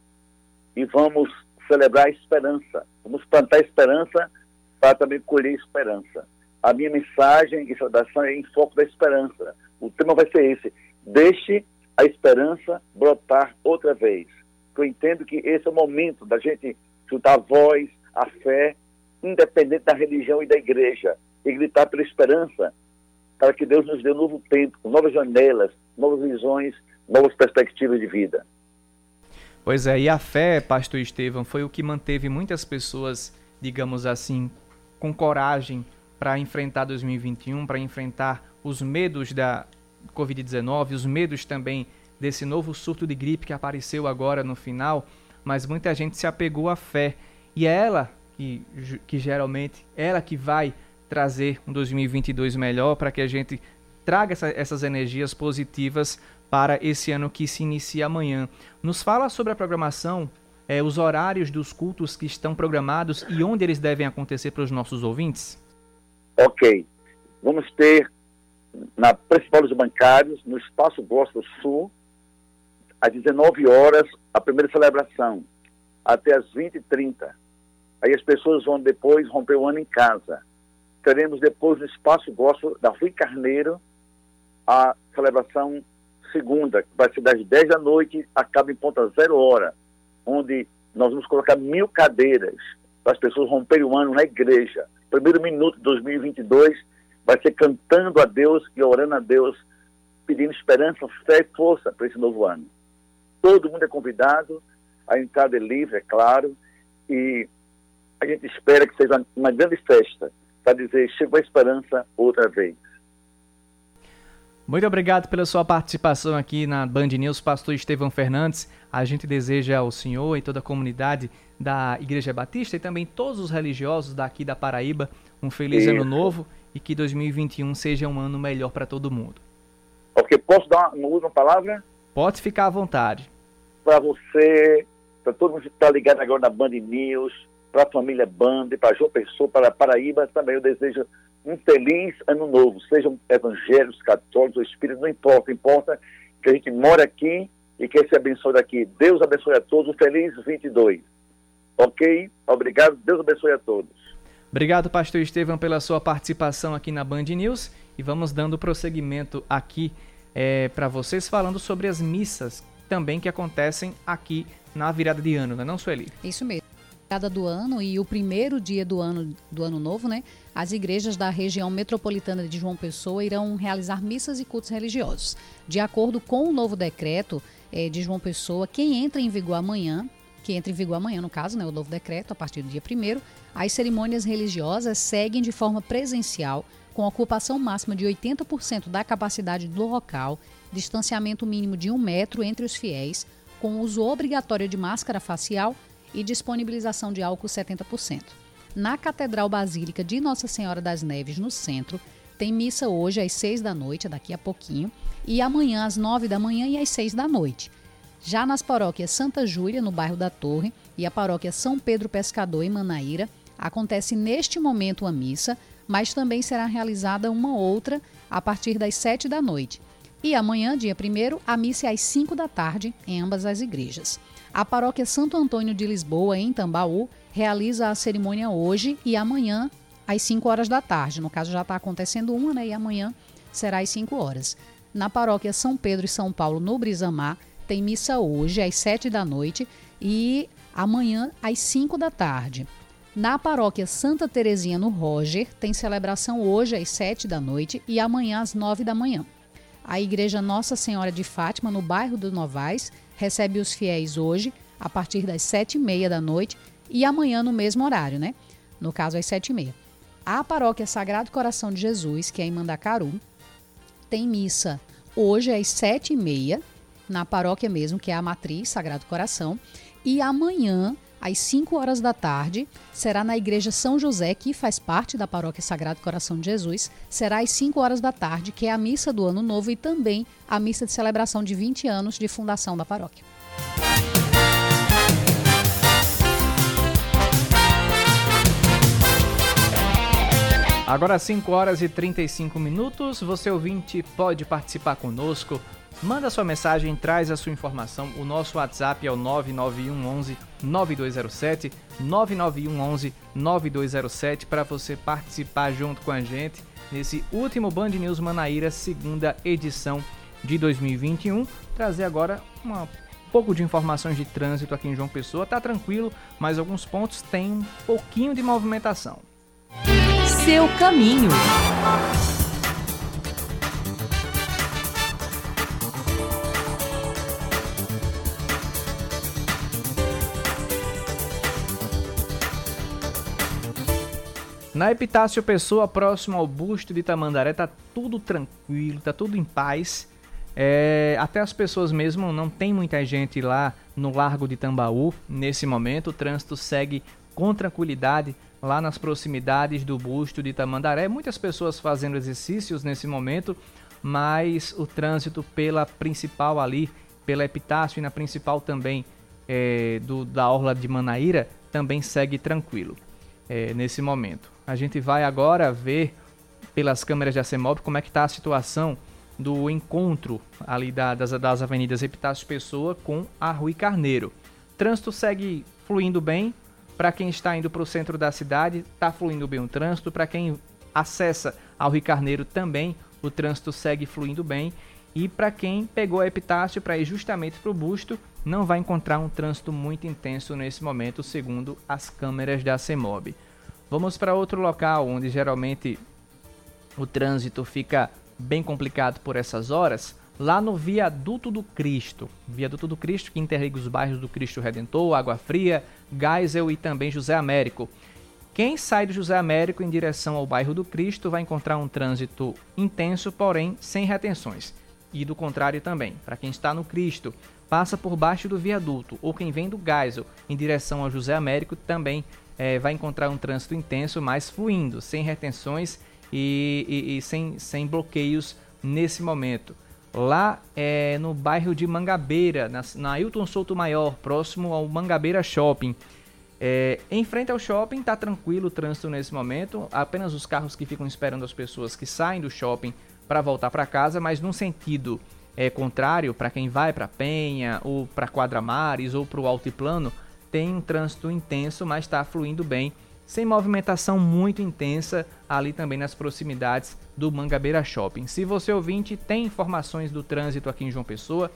E vamos celebrar a esperança. Vamos plantar esperança para também colher esperança. A minha mensagem e saudação é em foco da esperança. O tema vai ser esse. Deixe a esperança brotar outra vez. Eu entendo que esse é o momento da gente juntar a voz, a fé, independente da religião e da igreja, e gritar pela esperança, para que Deus nos dê um novo tempo, novas janelas, novas visões, novas perspectivas de vida. Pois é, e a fé, pastor Estevam, foi o que manteve muitas pessoas, digamos assim, com coragem para enfrentar 2021, para enfrentar os medos da, Covid-19, os medos também desse novo surto de gripe que apareceu agora no final, mas muita gente se apegou à fé. E é ela que, que geralmente, ela que vai trazer um 2022 melhor para que a gente traga essa, essas energias positivas para esse ano que se inicia amanhã. Nos fala sobre a programação, é, os horários dos cultos que estão programados e onde eles devem acontecer para os nossos ouvintes? Ok. Vamos ter na principal dos bancários, no Espaço Gospel Sul, às 19 horas, a primeira celebração, até às 20h30. Aí as pessoas vão depois romper o ano em casa. Teremos depois no Espaço Gospel da Rui Carneiro a celebração segunda, que vai ser das 10 da noite, acaba em ponta zero hora, onde nós vamos colocar mil cadeiras para as pessoas romperem o ano na igreja. Primeiro minuto de 2022 vai ser cantando a Deus e orando a Deus, pedindo esperança, fé e força para esse novo ano. Todo mundo é convidado, a entrada é livre, é claro, e a gente espera que seja uma grande festa para dizer chegou a esperança outra vez. Muito obrigado pela sua participação aqui na Band News, pastor Estevão Fernandes. A gente deseja ao senhor e toda a comunidade da Igreja Batista e também todos os religiosos daqui da Paraíba um feliz Isso. ano novo e que 2021 seja um ano melhor para todo mundo. Ok, posso dar uma última palavra? Pode ficar à vontade. Para você, para todo mundo que está ligado agora na Band News, para a família Band, para João Pessoa, para a Paraíba, também eu desejo um feliz ano novo. Sejam evangélicos, católicos ou espíritos, não importa. Importa que a gente mora aqui e que esse abençoe daqui. Deus abençoe a todos. Um feliz 22. Ok? Obrigado. Deus abençoe a todos. Obrigado, pastor Estevam, pela sua participação aqui na Band News. E vamos dando prosseguimento aqui é, para vocês, falando sobre as missas também que acontecem aqui na virada de ano, não é não, Sueli? Isso mesmo do ano e o primeiro dia do ano do ano novo, né? As igrejas da região metropolitana de João Pessoa irão realizar missas e cultos religiosos. De acordo com o novo decreto é, de João Pessoa, quem entra em vigor amanhã, que entra em vigor amanhã no caso, né, o novo decreto a partir do dia 1 as cerimônias religiosas seguem de forma presencial, com ocupação máxima de 80% da capacidade do local, distanciamento mínimo de um metro entre os fiéis, com uso obrigatório de máscara facial e disponibilização de álcool 70%. Na Catedral Basílica de Nossa Senhora das Neves, no centro, tem missa hoje às 6 da noite, daqui a pouquinho, e amanhã às 9 da manhã e às 6 da noite. Já nas paróquias Santa Júlia, no bairro da Torre, e a paróquia São Pedro Pescador, em Manaíra, acontece neste momento a missa, mas também será realizada uma outra a partir das 7 da noite. E amanhã, dia 1, a missa é às 5 da tarde, em ambas as igrejas. A paróquia Santo Antônio de Lisboa, em Tambaú, realiza a cerimônia hoje e amanhã, às 5 horas da tarde. No caso, já está acontecendo uma, né? E amanhã será às 5 horas. Na paróquia São Pedro e São Paulo, no Brisamar, tem missa hoje, às 7 da noite, e amanhã, às 5 da tarde. Na paróquia Santa Terezinha, no Roger, tem celebração hoje às 7 da noite e amanhã às 9 da manhã. A Igreja Nossa Senhora de Fátima, no bairro do Novais, recebe os fiéis hoje, a partir das sete e meia da noite, e amanhã no mesmo horário, né? No caso, às sete e meia. A paróquia Sagrado Coração de Jesus, que é em Mandacaru, tem missa hoje às sete e meia, na paróquia mesmo, que é a Matriz Sagrado Coração, e amanhã às 5 horas da tarde, será na Igreja São José, que faz parte da Paróquia Sagrado Coração de Jesus. Será às 5 horas da tarde, que é a missa do Ano Novo e também a missa de celebração de 20 anos de fundação da paróquia. Agora 5 horas e 35 minutos, você ouvinte pode participar conosco Manda sua mensagem, traz a sua informação. O nosso WhatsApp é o 99111 9207, 99111 9207 para você participar junto com a gente nesse último Band News Manaíra, segunda edição de 2021. Trazer agora uma pouco de informações de trânsito aqui em João Pessoa. Tá tranquilo, mas alguns pontos têm um pouquinho de movimentação. Seu caminho. Na Epitácio Pessoa, próximo ao busto de Tamandaré, tá tudo tranquilo, tá tudo em paz. É, até as pessoas mesmo, não tem muita gente lá no Largo de Tambaú nesse momento. O trânsito segue com tranquilidade lá nas proximidades do busto de Tamandaré. Muitas pessoas fazendo exercícios nesse momento, mas o trânsito pela principal ali, pela Epitácio e na principal também é, do, da Orla de Manaíra, também segue tranquilo é, nesse momento. A gente vai agora ver pelas câmeras de ACMOB como é que está a situação do encontro ali da, das, das avenidas Epitácio Pessoa com a Rui Carneiro. Trânsito segue fluindo bem. Para quem está indo para o centro da cidade, está fluindo bem o trânsito. Para quem acessa ao Rui Carneiro também, o trânsito segue fluindo bem. E para quem pegou a Epitácio para ir justamente para o busto, não vai encontrar um trânsito muito intenso nesse momento, segundo as câmeras da CEMOB. Vamos para outro local onde geralmente o trânsito fica bem complicado por essas horas, lá no Viaduto do Cristo. Viaduto do Cristo que interliga os bairros do Cristo Redentor, Água Fria, Geisel e também José Américo. Quem sai do José Américo em direção ao bairro do Cristo vai encontrar um trânsito intenso, porém sem retenções. E do contrário também, para quem está no Cristo, passa por baixo do viaduto, ou quem vem do Geisel em direção ao José Américo também é, vai encontrar um trânsito intenso, mas fluindo, sem retenções e, e, e sem, sem bloqueios nesse momento. Lá é no bairro de Mangabeira, na, na Ailton Souto Maior, próximo ao Mangabeira Shopping. É, em frente ao shopping está tranquilo o trânsito nesse momento, apenas os carros que ficam esperando as pessoas que saem do shopping para voltar para casa, mas num sentido é, contrário, para quem vai para Penha ou para Quadra Mares ou para o Altiplano, tem um trânsito intenso, mas está fluindo bem sem movimentação muito intensa ali também nas proximidades do Mangabeira Shopping. Se você ouvinte tem informações do trânsito aqui em João Pessoa,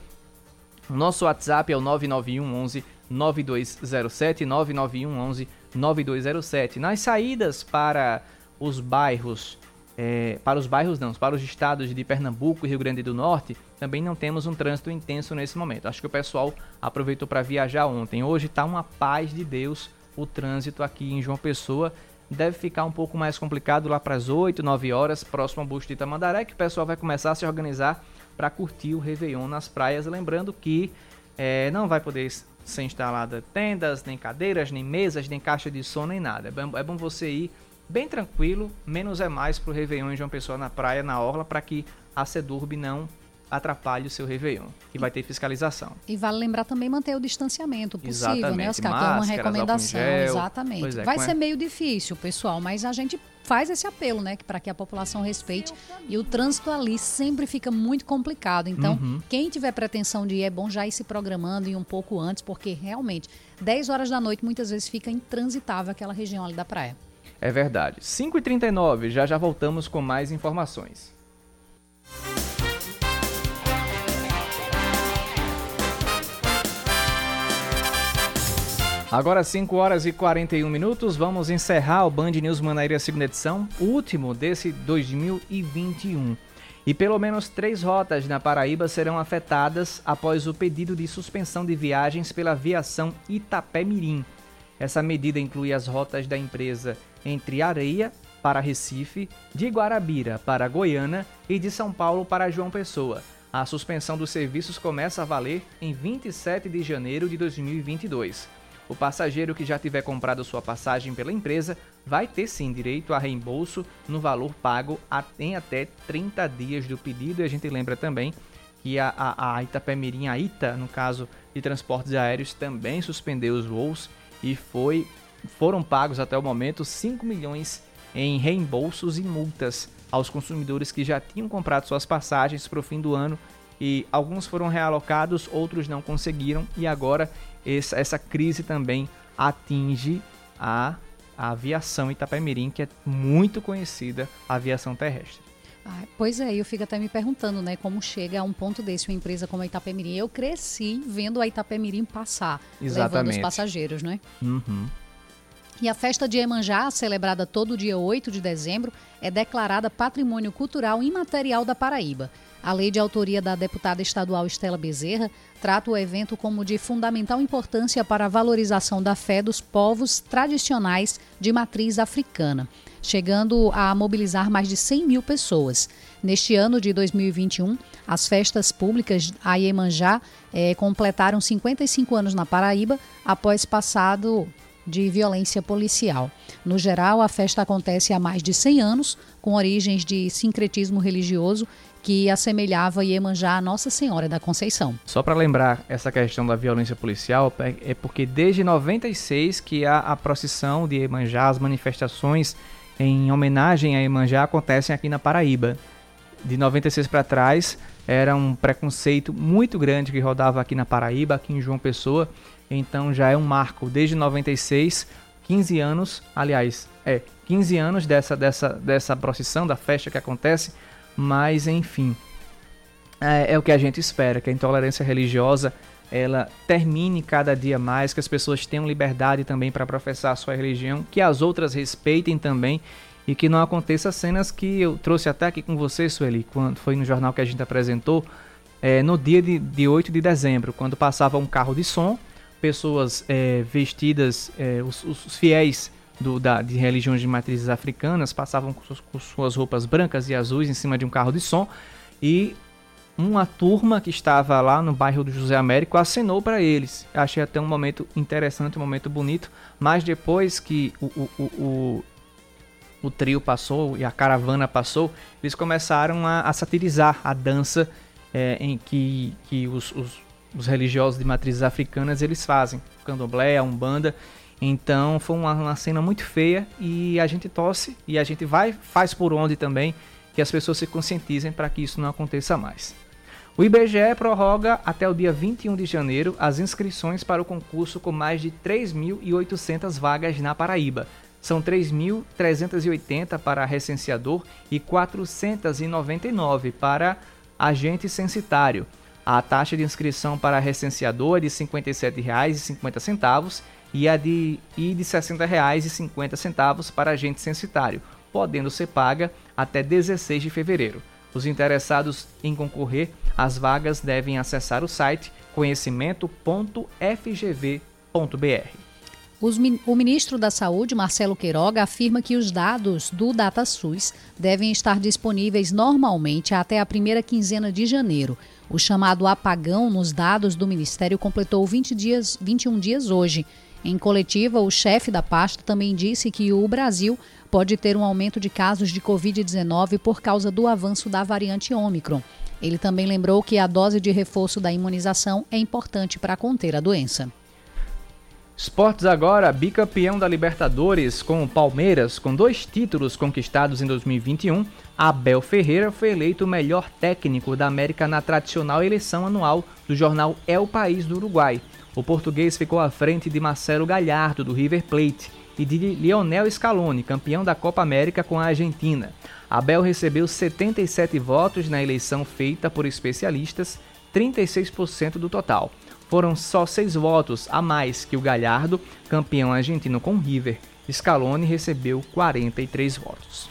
nosso WhatsApp é o 991 11 9207 991 11 9207. Nas saídas para os bairros é, para os bairros não, para os estados de Pernambuco e Rio Grande do Norte, também não temos um trânsito intenso nesse momento. Acho que o pessoal aproveitou para viajar ontem. Hoje está uma paz de Deus o trânsito aqui em João Pessoa deve ficar um pouco mais complicado lá para as 8, 9 horas, próximo ao busto de Itamandaré, que o pessoal vai começar a se organizar para curtir o Réveillon nas praias. Lembrando que é, não vai poder ser instalada tendas, nem cadeiras, nem mesas, nem caixa de som, nem nada. É bom, é bom você ir bem tranquilo, menos é mais para o Réveillon em João Pessoa na praia, na orla, para que a Sedurbe não atrapalhe o seu Réveillon, que vai ter fiscalização. E vale lembrar também manter o distanciamento possível, né, Exatamente. né, Oscar? Máscaras, que é uma recomendação. Exatamente. É, vai ser é? meio difícil, pessoal, mas a gente faz esse apelo, né, para que a população respeite. E o trânsito ali sempre fica muito complicado. Então, uhum. quem tiver pretensão de ir, é bom já ir se programando e um pouco antes, porque realmente, 10 horas da noite, muitas vezes fica intransitável aquela região ali da praia. É verdade. 5h39, já já voltamos com mais informações. Agora 5 horas e 41 minutos, vamos encerrar o Band News Manaíra segunda edição, último desse 2021. E pelo menos três rotas na Paraíba serão afetadas após o pedido de suspensão de viagens pela aviação Itapé-Mirim. Essa medida inclui as rotas da empresa entre Areia para Recife, de Guarabira para Goiânia e de São Paulo para João Pessoa. A suspensão dos serviços começa a valer em 27 de janeiro de 2022. O passageiro que já tiver comprado sua passagem pela empresa vai ter sim direito a reembolso no valor pago em até 30 dias do pedido. E a gente lembra também que a, a, a Itapemirim, a ITA, no caso de transportes aéreos, também suspendeu os voos e foi, foram pagos até o momento 5 milhões em reembolsos e multas aos consumidores que já tinham comprado suas passagens para o fim do ano e alguns foram realocados, outros não conseguiram e agora essa, crise também atinge a, a aviação Itapemirim, que é muito conhecida, a aviação terrestre. Ah, pois é, eu fico até me perguntando, né, como chega a um ponto desse uma empresa como a Itapemirim. Eu cresci vendo a Itapemirim passar, Exatamente. levando os passageiros, né? Uhum. E a festa de Emanjá, celebrada todo dia 8 de dezembro, é declarada Patrimônio Cultural Imaterial da Paraíba. A lei de autoria da deputada estadual Estela Bezerra trata o evento como de fundamental importância para a valorização da fé dos povos tradicionais de matriz africana, chegando a mobilizar mais de 100 mil pessoas. Neste ano de 2021, as festas públicas a Iemanjá eh, completaram 55 anos na Paraíba, após passado de violência policial. No geral, a festa acontece há mais de 100 anos, com origens de sincretismo religioso que assemelhava Iemanjá a Nossa Senhora da Conceição. Só para lembrar essa questão da violência policial, é, é porque desde 96 que a, a procissão de Iemanjá, as manifestações em homenagem a Iemanjá acontecem aqui na Paraíba. De 96 para trás, era um preconceito muito grande que rodava aqui na Paraíba, aqui em João Pessoa. Então já é um marco. Desde 96, 15 anos, aliás, é 15 anos dessa, dessa, dessa procissão, da festa que acontece. Mas enfim, é, é o que a gente espera, que a intolerância religiosa ela termine cada dia mais, que as pessoas tenham liberdade também para professar a sua religião, que as outras respeitem também e que não aconteça cenas que eu trouxe até aqui com você, Sueli, quando foi no jornal que a gente apresentou, é, no dia de, de 8 de dezembro, quando passava um carro de som, pessoas é, vestidas, é, os, os, fiéis do, da, de religiões de matrizes africanas passavam com suas, com suas roupas brancas e azuis em cima de um carro de som e uma turma que estava lá no bairro do José Américo acenou para eles. Achei até um momento interessante, um momento bonito, mas depois que o, o, o, o trio passou e a caravana passou, eles começaram a, a satirizar a dança é, em que, que os, os, os, religiosos de matrizes africanas eles fazem, candomblé, a umbanda. Então foi uma, uma cena muito feia e a gente torce e a gente vai faz por onde também que as pessoas se conscientizem para que isso não aconteça mais. O IBGE prorroga até o dia 21 de janeiro as inscrições para o concurso com mais de 3.800 vagas na Paraíba. São 3.380 para recenseador e 499 para agente censitário. A taxa de inscrição para recenseador é de R$ 57,50 e a de, e de R$ 60,50 para agente censitário, podendo ser paga até 16 de fevereiro. Os interessados em concorrer às vagas devem acessar o site conhecimento.fgv.br. O ministro da Saúde, Marcelo Queiroga, afirma que os dados do DataSUS devem estar disponíveis normalmente até a primeira quinzena de janeiro. O chamado apagão nos dados do Ministério completou 20 dias, 21 dias hoje. Em coletiva, o chefe da pasta também disse que o Brasil pode ter um aumento de casos de Covid-19 por causa do avanço da variante Ômicron. Ele também lembrou que a dose de reforço da imunização é importante para conter a doença. Esportes agora, bicampeão da Libertadores com o Palmeiras, com dois títulos conquistados em 2021, Abel Ferreira foi eleito o melhor técnico da América na tradicional eleição anual do jornal El País do Uruguai. O português ficou à frente de Marcelo Galhardo, do River Plate, e de Lionel Scaloni, campeão da Copa América com a Argentina. Abel recebeu 77 votos na eleição feita por especialistas, 36% do total foram só seis votos a mais que o Galhardo, campeão argentino com River. Scaloni recebeu 43 votos.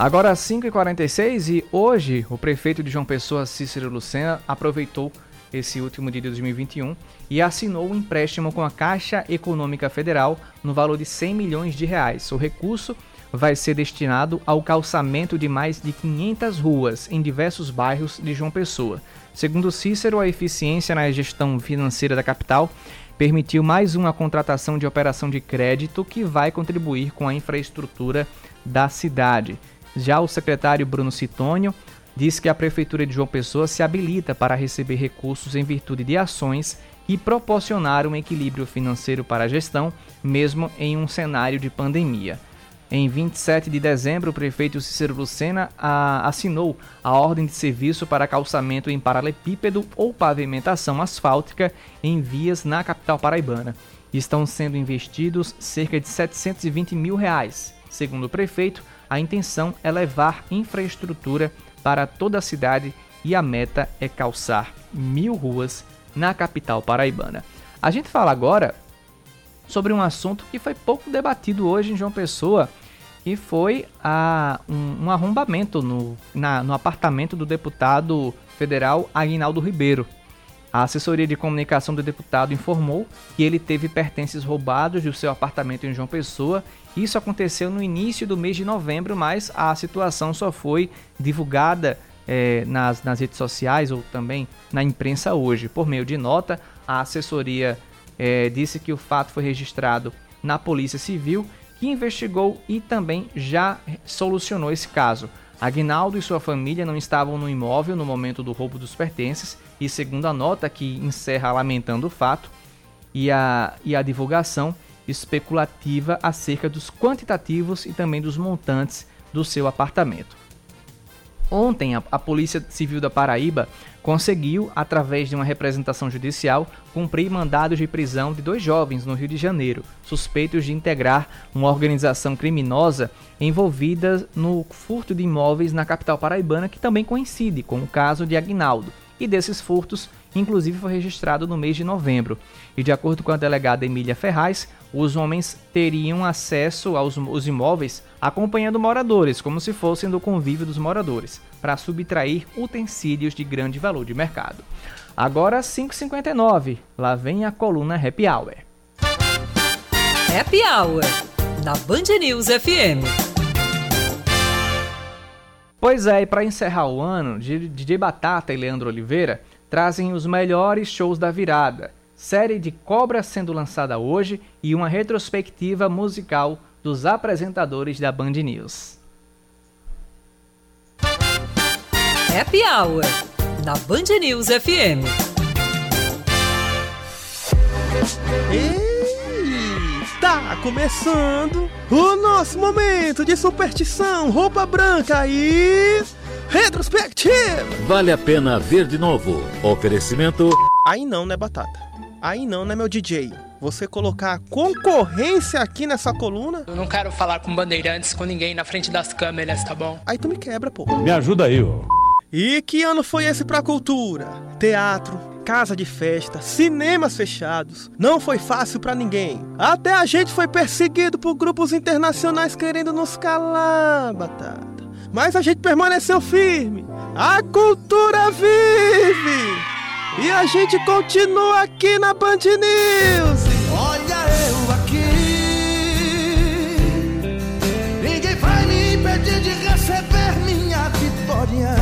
Agora 5h46 e hoje o prefeito de João Pessoa, Cícero Lucena, aproveitou esse último dia de 2021 e assinou um empréstimo com a Caixa Econômica Federal no valor de 100 milhões de reais. O recurso vai ser destinado ao calçamento de mais de 500 ruas em diversos bairros de João Pessoa. Segundo Cícero, a eficiência na gestão financeira da capital permitiu mais uma contratação de operação de crédito que vai contribuir com a infraestrutura da cidade. Já o secretário Bruno Citônio diz que a Prefeitura de João Pessoa se habilita para receber recursos em virtude de ações e proporcionar um equilíbrio financeiro para a gestão, mesmo em um cenário de pandemia. Em 27 de dezembro, o prefeito Cícero Lucena a, assinou a ordem de serviço para calçamento em paralepípedo ou pavimentação asfáltica em vias na capital paraibana. Estão sendo investidos cerca de 720 mil reais. Segundo o prefeito, a intenção é levar infraestrutura para toda a cidade e a meta é calçar mil ruas na capital paraibana. A gente fala agora sobre um assunto que foi pouco debatido hoje em João Pessoa, que foi a, um, um arrombamento no, na, no apartamento do deputado federal Aguinaldo Ribeiro. A assessoria de comunicação do deputado informou que ele teve pertences roubados do seu apartamento em João Pessoa. Isso aconteceu no início do mês de novembro, mas a situação só foi divulgada é, nas, nas redes sociais ou também na imprensa hoje. Por meio de nota, a assessoria é, disse que o fato foi registrado na Polícia Civil, que investigou e também já solucionou esse caso. Aguinaldo e sua família não estavam no imóvel no momento do roubo dos pertences e, segundo a nota que encerra lamentando o fato, e a, e a divulgação especulativa acerca dos quantitativos e também dos montantes do seu apartamento. Ontem, a, a, Polícia Civil da Paraíba conseguiu, através de uma representação judicial, cumprir mandados de prisão de dois jovens no Rio de Janeiro, suspeitos de integrar uma organização criminosa envolvida no furto de imóveis na capital paraibana, que também coincide com o caso de Agnaldo. E desses furtos, inclusive foi registrado no mês de novembro. E de acordo com a delegada Emília Ferraz, os homens teriam acesso aos, aos imóveis acompanhando moradores, como se fossem do convívio dos moradores, para subtrair utensílios de grande valor de mercado. Agora 5h59, lá vem a coluna Happy Hour. Happy Hour, na Band News FM. Pois é, e para encerrar o ano, DJ Batata e Leandro Oliveira trazem os melhores shows da virada, série de Cobra sendo lançada hoje e uma retrospectiva musical dos apresentadores da Band News. Happy Hour na Band News FM. Está começando o nosso momento de superstição, roupa branca e retrospectiva. Vale a pena ver de novo. Oferecimento. Aí não, né, Batata? Aí não, né, meu DJ? Você colocar concorrência aqui nessa coluna? Eu não quero falar com bandeirantes, com ninguém na frente das câmeras, tá bom? Aí tu me quebra, pô. Me ajuda aí, ó. E que ano foi esse pra cultura? Teatro, casa de festa, cinemas fechados. Não foi fácil para ninguém. Até a gente foi perseguido por grupos internacionais querendo nos calar, batata mas a gente permaneceu firme. A cultura vive! E a gente continua aqui na Band News. Olha eu aqui. Ninguém vai me impedir de receber minha vitória.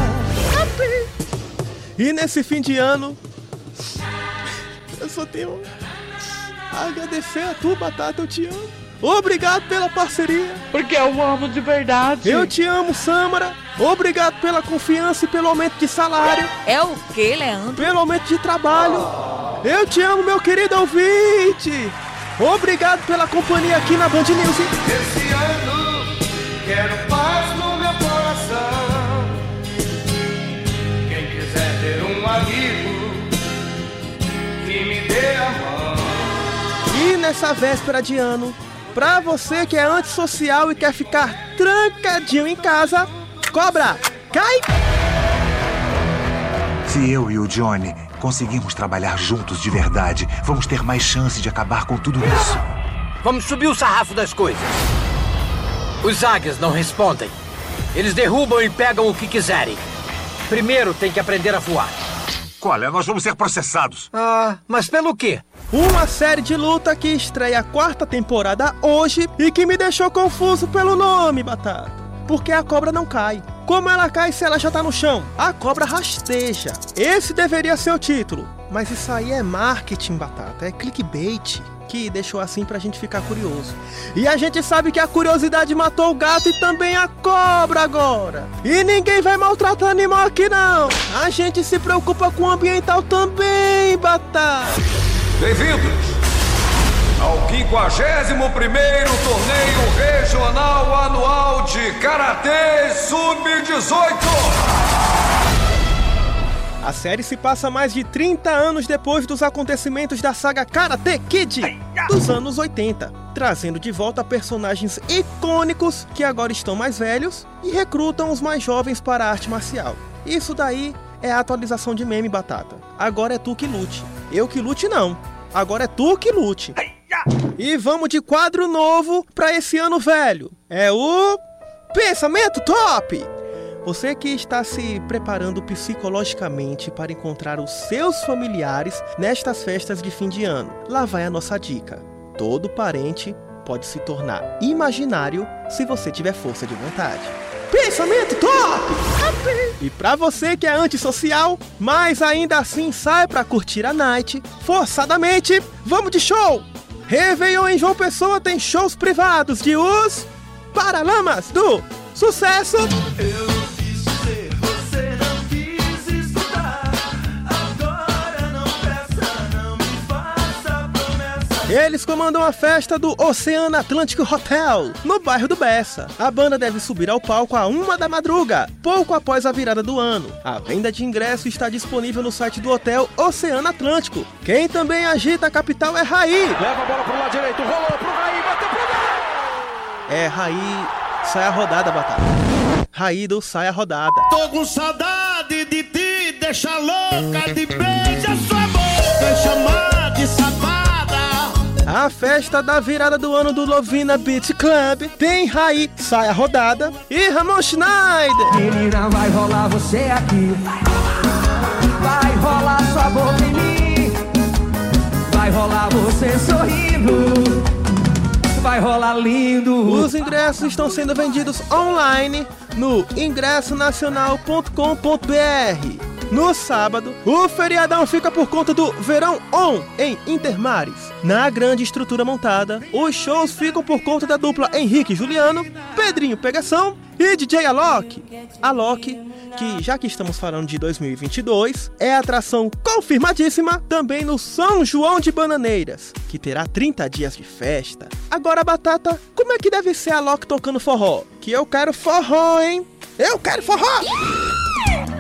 E nesse fim de ano, eu só tenho a agradecer a tu, Batata, eu te amo. Obrigado pela parceria. Porque eu amo de verdade. Eu te amo, Samara. Obrigado pela confiança e pelo aumento de salário. É o que, Leandro? Pelo aumento de trabalho. Eu te amo, meu querido ouvinte. Obrigado pela companhia aqui na Band News. Esse ano quero paz no E nessa véspera de ano, Pra você que é antissocial e quer ficar trancadinho em casa, cobra, cai! Se eu e o Johnny conseguirmos trabalhar juntos de verdade, vamos ter mais chance de acabar com tudo isso. Vamos subir o sarrafo das coisas. Os águias não respondem. Eles derrubam e pegam o que quiserem. Primeiro tem que aprender a voar. Olha, nós vamos ser processados. Ah, mas pelo quê? Uma série de luta que estreia a quarta temporada hoje e que me deixou confuso pelo nome, Batata. Porque a cobra não cai. Como ela cai se ela já tá no chão? A cobra rasteja. Esse deveria ser o título. Mas isso aí é marketing, Batata. É clickbait que deixou assim pra gente ficar curioso. E a gente sabe que a curiosidade matou o gato e também a cobra agora. E ninguém vai maltratar animal aqui não. A gente se preocupa com o ambiental também, Batata. Bem-vindos ao 51º Torneio Regional Anual de Karatê Sub-18. A série se passa mais de 30 anos depois dos acontecimentos da saga Karate Kid dos anos 80, trazendo de volta personagens icônicos que agora estão mais velhos e recrutam os mais jovens para a arte marcial. Isso daí é a atualização de meme batata. Agora é tu que lute. Eu que lute não. Agora é tu que lute. E vamos de quadro novo para esse ano velho. É o Pensamento Top. Você que está se preparando psicologicamente para encontrar os seus familiares nestas festas de fim de ano, lá vai a nossa dica. Todo parente pode se tornar imaginário se você tiver força de vontade. Pensamento top! E pra você que é antissocial, mas ainda assim sai pra curtir a night, forçadamente, vamos de show! Réveillon em João Pessoa tem shows privados de os Paralamas do Sucesso! Eles comandam a festa do Oceano Atlântico Hotel, no bairro do Bessa. A banda deve subir ao palco a uma da madruga, pouco após a virada do ano. A venda de ingresso está disponível no site do hotel Oceano Atlântico. Quem também agita a capital é Raí. Leva a bola pro lado direito, rolou pro Raí, bateu pro gol! É, Raí, sai a rodada, Batata. Raí do sai a rodada. Tô com saudade de ti, deixa louca de beija sua boca, chamar. A festa da virada do ano do Lovina Beat Club tem Raí, sai a rodada e Ramon Schneider. Menina, vai rolar você aqui. Vai rolar sua boca em mim. Vai rolar você sorrindo. Vai rolar lindo. Os ingressos estão sendo vendidos online no ingressonacional.com.br. No sábado, o feriadão fica por conta do Verão On em Intermares. Na grande estrutura montada, os shows ficam por conta da dupla Henrique Juliano, Pedrinho Pegação e DJ Alok. Alok, que já que estamos falando de 2022, é atração confirmadíssima também no São João de Bananeiras, que terá 30 dias de festa. Agora, Batata, como é que deve ser Alok tocando forró? Que eu quero forró, hein? Eu quero forró! E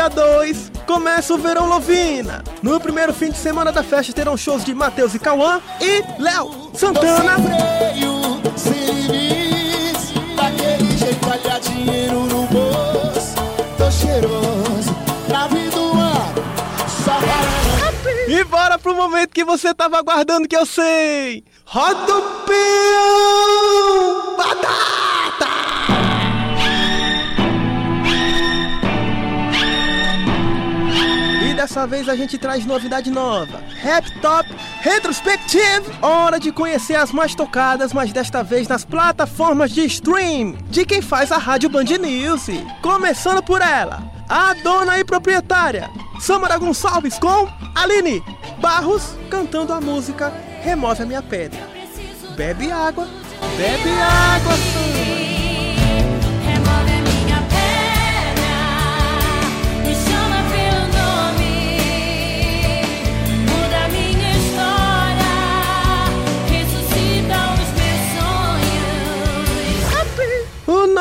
dia 2, começa o Verão Lovina. No primeiro fim de semana da festa terão shows de Matheus e Cauã e Léo Santana. E bora pro momento que você tava aguardando que eu sei. Roda o peão! Batata! Dessa vez a gente traz novidade nova. Rap Top Retrospective. Hora de conhecer as mais tocadas, mas desta vez nas plataformas de stream de quem faz a Rádio Band News. Começando por ela, a dona e proprietária, Samara Gonçalves com Aline Barros cantando a música Remove a Minha Pedra. Bebe água, bebe água, Samara.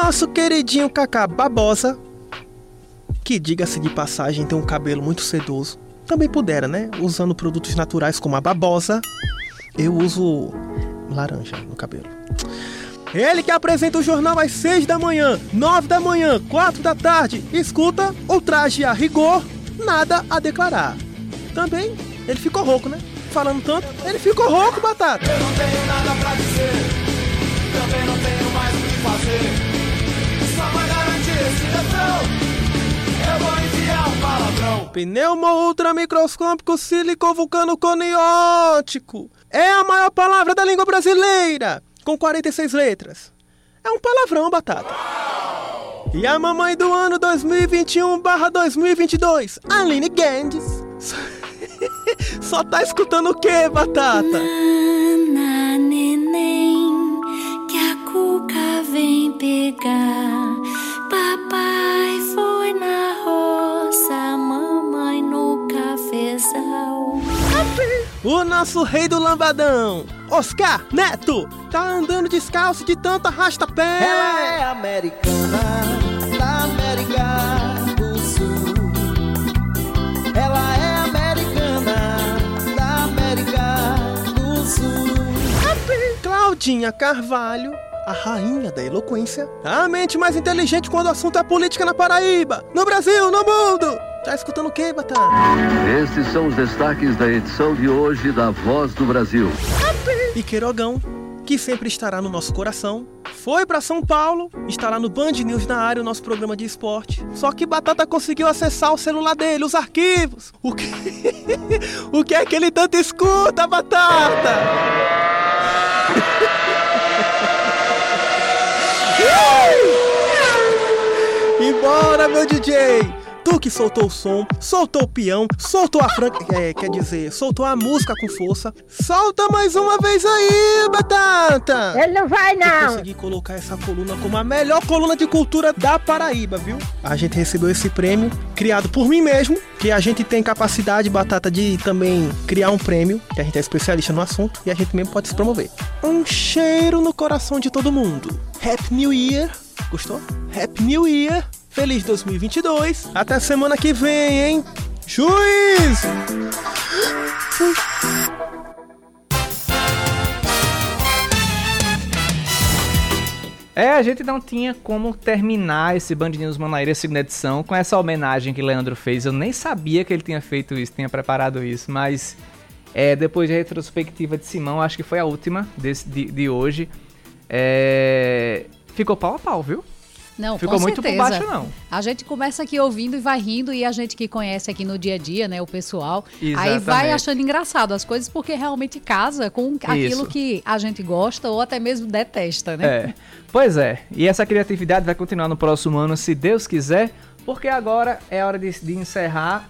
Nosso queridinho Kaká Babosa, que diga-se de passagem tem um cabelo muito sedoso, também pudera, né? Usando produtos naturais como a babosa, eu uso laranja no cabelo. Ele que apresenta o jornal às 6 da manhã, 9 da manhã, 4 da tarde, escuta o traje a rigor, nada a declarar. Também ele ficou rouco, né? Falando tanto, ele ficou rouco, batata. Eu não tenho nada pra dizer, Pneumo ultramicroscópico silicovulcano coniótico. É a maior palavra da língua brasileira, com 46 letras. É um palavrão, batata. E a mamãe do ano 2021/2022, Aline Guedes. Só tá escutando o que, batata? Nana, neném, que a cuca vem pegar. Papai foi na cafezal. O nosso rei do lambadão, Oscar Neto, tá andando descalço de tanto arrasta-pé. Ela é americana, da América do Sul. Ela é americana, da América do Sul. Claudinha Carvalho, a rainha da eloquência, a mente mais inteligente quando o assunto é política na Paraíba, no Brasil, no mundo. Tá escutando o que, Batata? Estes são os destaques da edição de hoje da Voz do Brasil. E Queirogão, que sempre estará no nosso coração, foi para São Paulo, estará no Band News na área, o nosso programa de esporte. Só que Batata conseguiu acessar o celular dele, os arquivos. O que, o que é que ele tanto escuta, Batata? E bora, meu DJ! Tu que soltou o som, soltou o peão, soltou a franca, é, quer dizer, soltou a música com força. Solta mais uma vez aí, Batata! Ele não vai, Eu não. consegui colocar essa coluna como a melhor coluna de cultura da Paraíba, viu? A gente recebeu esse prêmio criado por mim mesmo, que a gente tem capacidade, Batata, de também criar um prêmio, que a gente é especialista no assunto e a gente mesmo pode se promover. Um cheiro no coração de todo mundo. Happy New Year! Gostou? Happy New Year! Feliz 2022! Até semana que vem, hein? Juiz! É, a gente não tinha como terminar esse Band News Manaíra segunda edição com essa homenagem que Leandro fez. Eu nem sabia que ele tinha feito isso, tinha preparado isso, mas é, depois da retrospectiva de Simão, acho que foi a última desse, de, de hoje. É, ficou pau a pau, viu? Não, Ficou muito por certeza. baixo, não. A gente começa aqui ouvindo e vai rindo, e a gente que conhece aqui no dia a dia, né, o pessoal, aí vai Exatamente. achando engraçado as coisas porque realmente casa com aquilo que a gente gosta ou até mesmo detesta, né? É. Pois é, e essa criatividade vai continuar no próximo ano, se Deus quiser, porque agora é hora de, de encerrar.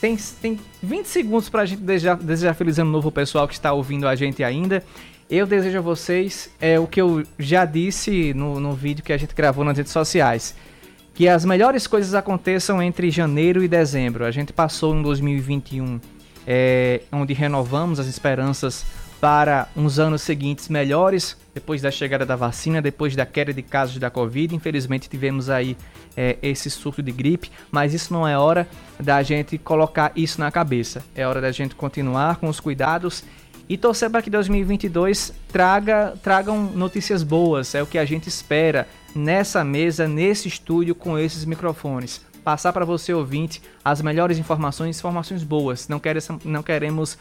Tem, tem 20 segundos pra gente desejar, desejar feliz ano novo ao pessoal que está ouvindo a gente ainda. Eu desejo a vocês é o que eu já disse no, no vídeo que a gente gravou nas redes sociais. Que as melhores coisas aconteçam entre janeiro e dezembro. A gente passou em 2021, é, onde renovamos as esperanças para uns anos seguintes melhores, depois da chegada da vacina, depois da queda de casos da Covid. Infelizmente tivemos aí é, esse surto de gripe, mas isso não é hora da gente colocar isso na cabeça. É hora da gente continuar com os cuidados e torcer para que 2022 traga tragam notícias boas. É o que a gente espera nessa mesa, nesse estúdio com esses microfones. Passar para você ouvinte as melhores informações, informações boas. Não, quer, não queremos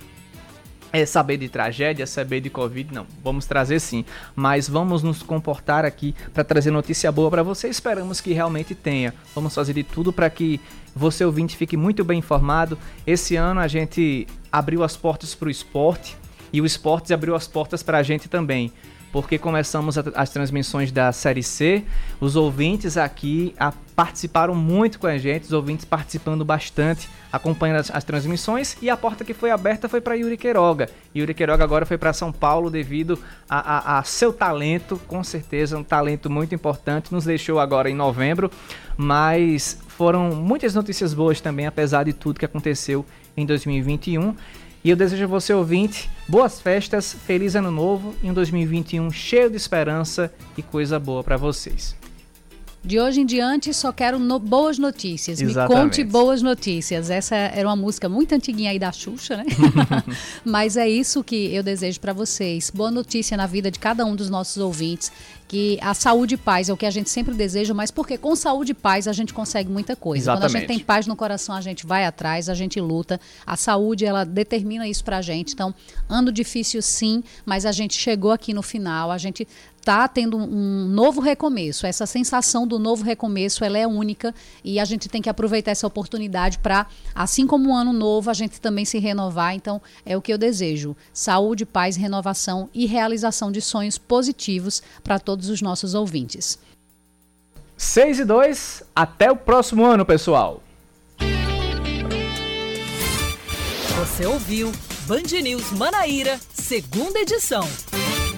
é saber de tragédia, saber de Covid, não. Vamos trazer sim, mas vamos nos comportar aqui para trazer notícia boa para você. Esperamos que realmente tenha. Vamos fazer de tudo para que você ouvinte fique muito bem informado. Esse ano a gente abriu as portas para o esporte e o esporte abriu as portas para a gente também. Porque começamos as transmissões da Série C, os ouvintes aqui participaram muito com a gente, os ouvintes participando bastante, acompanhando as, as transmissões, e a porta que foi aberta foi para Yuri Queiroga. Yuri Queiroga agora foi para São Paulo devido a, a, a, seu talento, com certeza um talento muito importante, nos deixou agora em novembro, mas foram muitas notícias boas também, apesar de tudo que aconteceu em 2021. E eu desejo a você, ouvinte, boas festas, feliz ano novo e um 2021 cheio de esperança e coisa boa para vocês. De hoje em diante, só quero no boas notícias. Exatamente. Me conte boas notícias. Essa era uma música muito antiguinha aí da Xuxa, né? Mas é isso que eu desejo para vocês. Boa notícia na vida de cada um dos nossos ouvintes. Que a saúde e paz é o que a gente sempre deseja, mas porque com saúde e paz a gente consegue muita coisa. Exatamente. Quando a gente tem paz no coração, a gente vai atrás, a gente luta. A saúde, ela determina isso pra gente. Então, ano difícil sim, mas a gente chegou aqui no final, a gente está tendo um novo recomeço. Essa sensação do novo recomeço, ela é única e a gente tem que aproveitar essa oportunidade para, assim como um ano novo, a gente também se renovar. Então, é o que eu desejo: saúde, paz, renovação e realização de sonhos positivos para todos os nossos ouvintes. 6 e 2, até o próximo ano, pessoal. Você ouviu Band News Manaíra, segunda edição.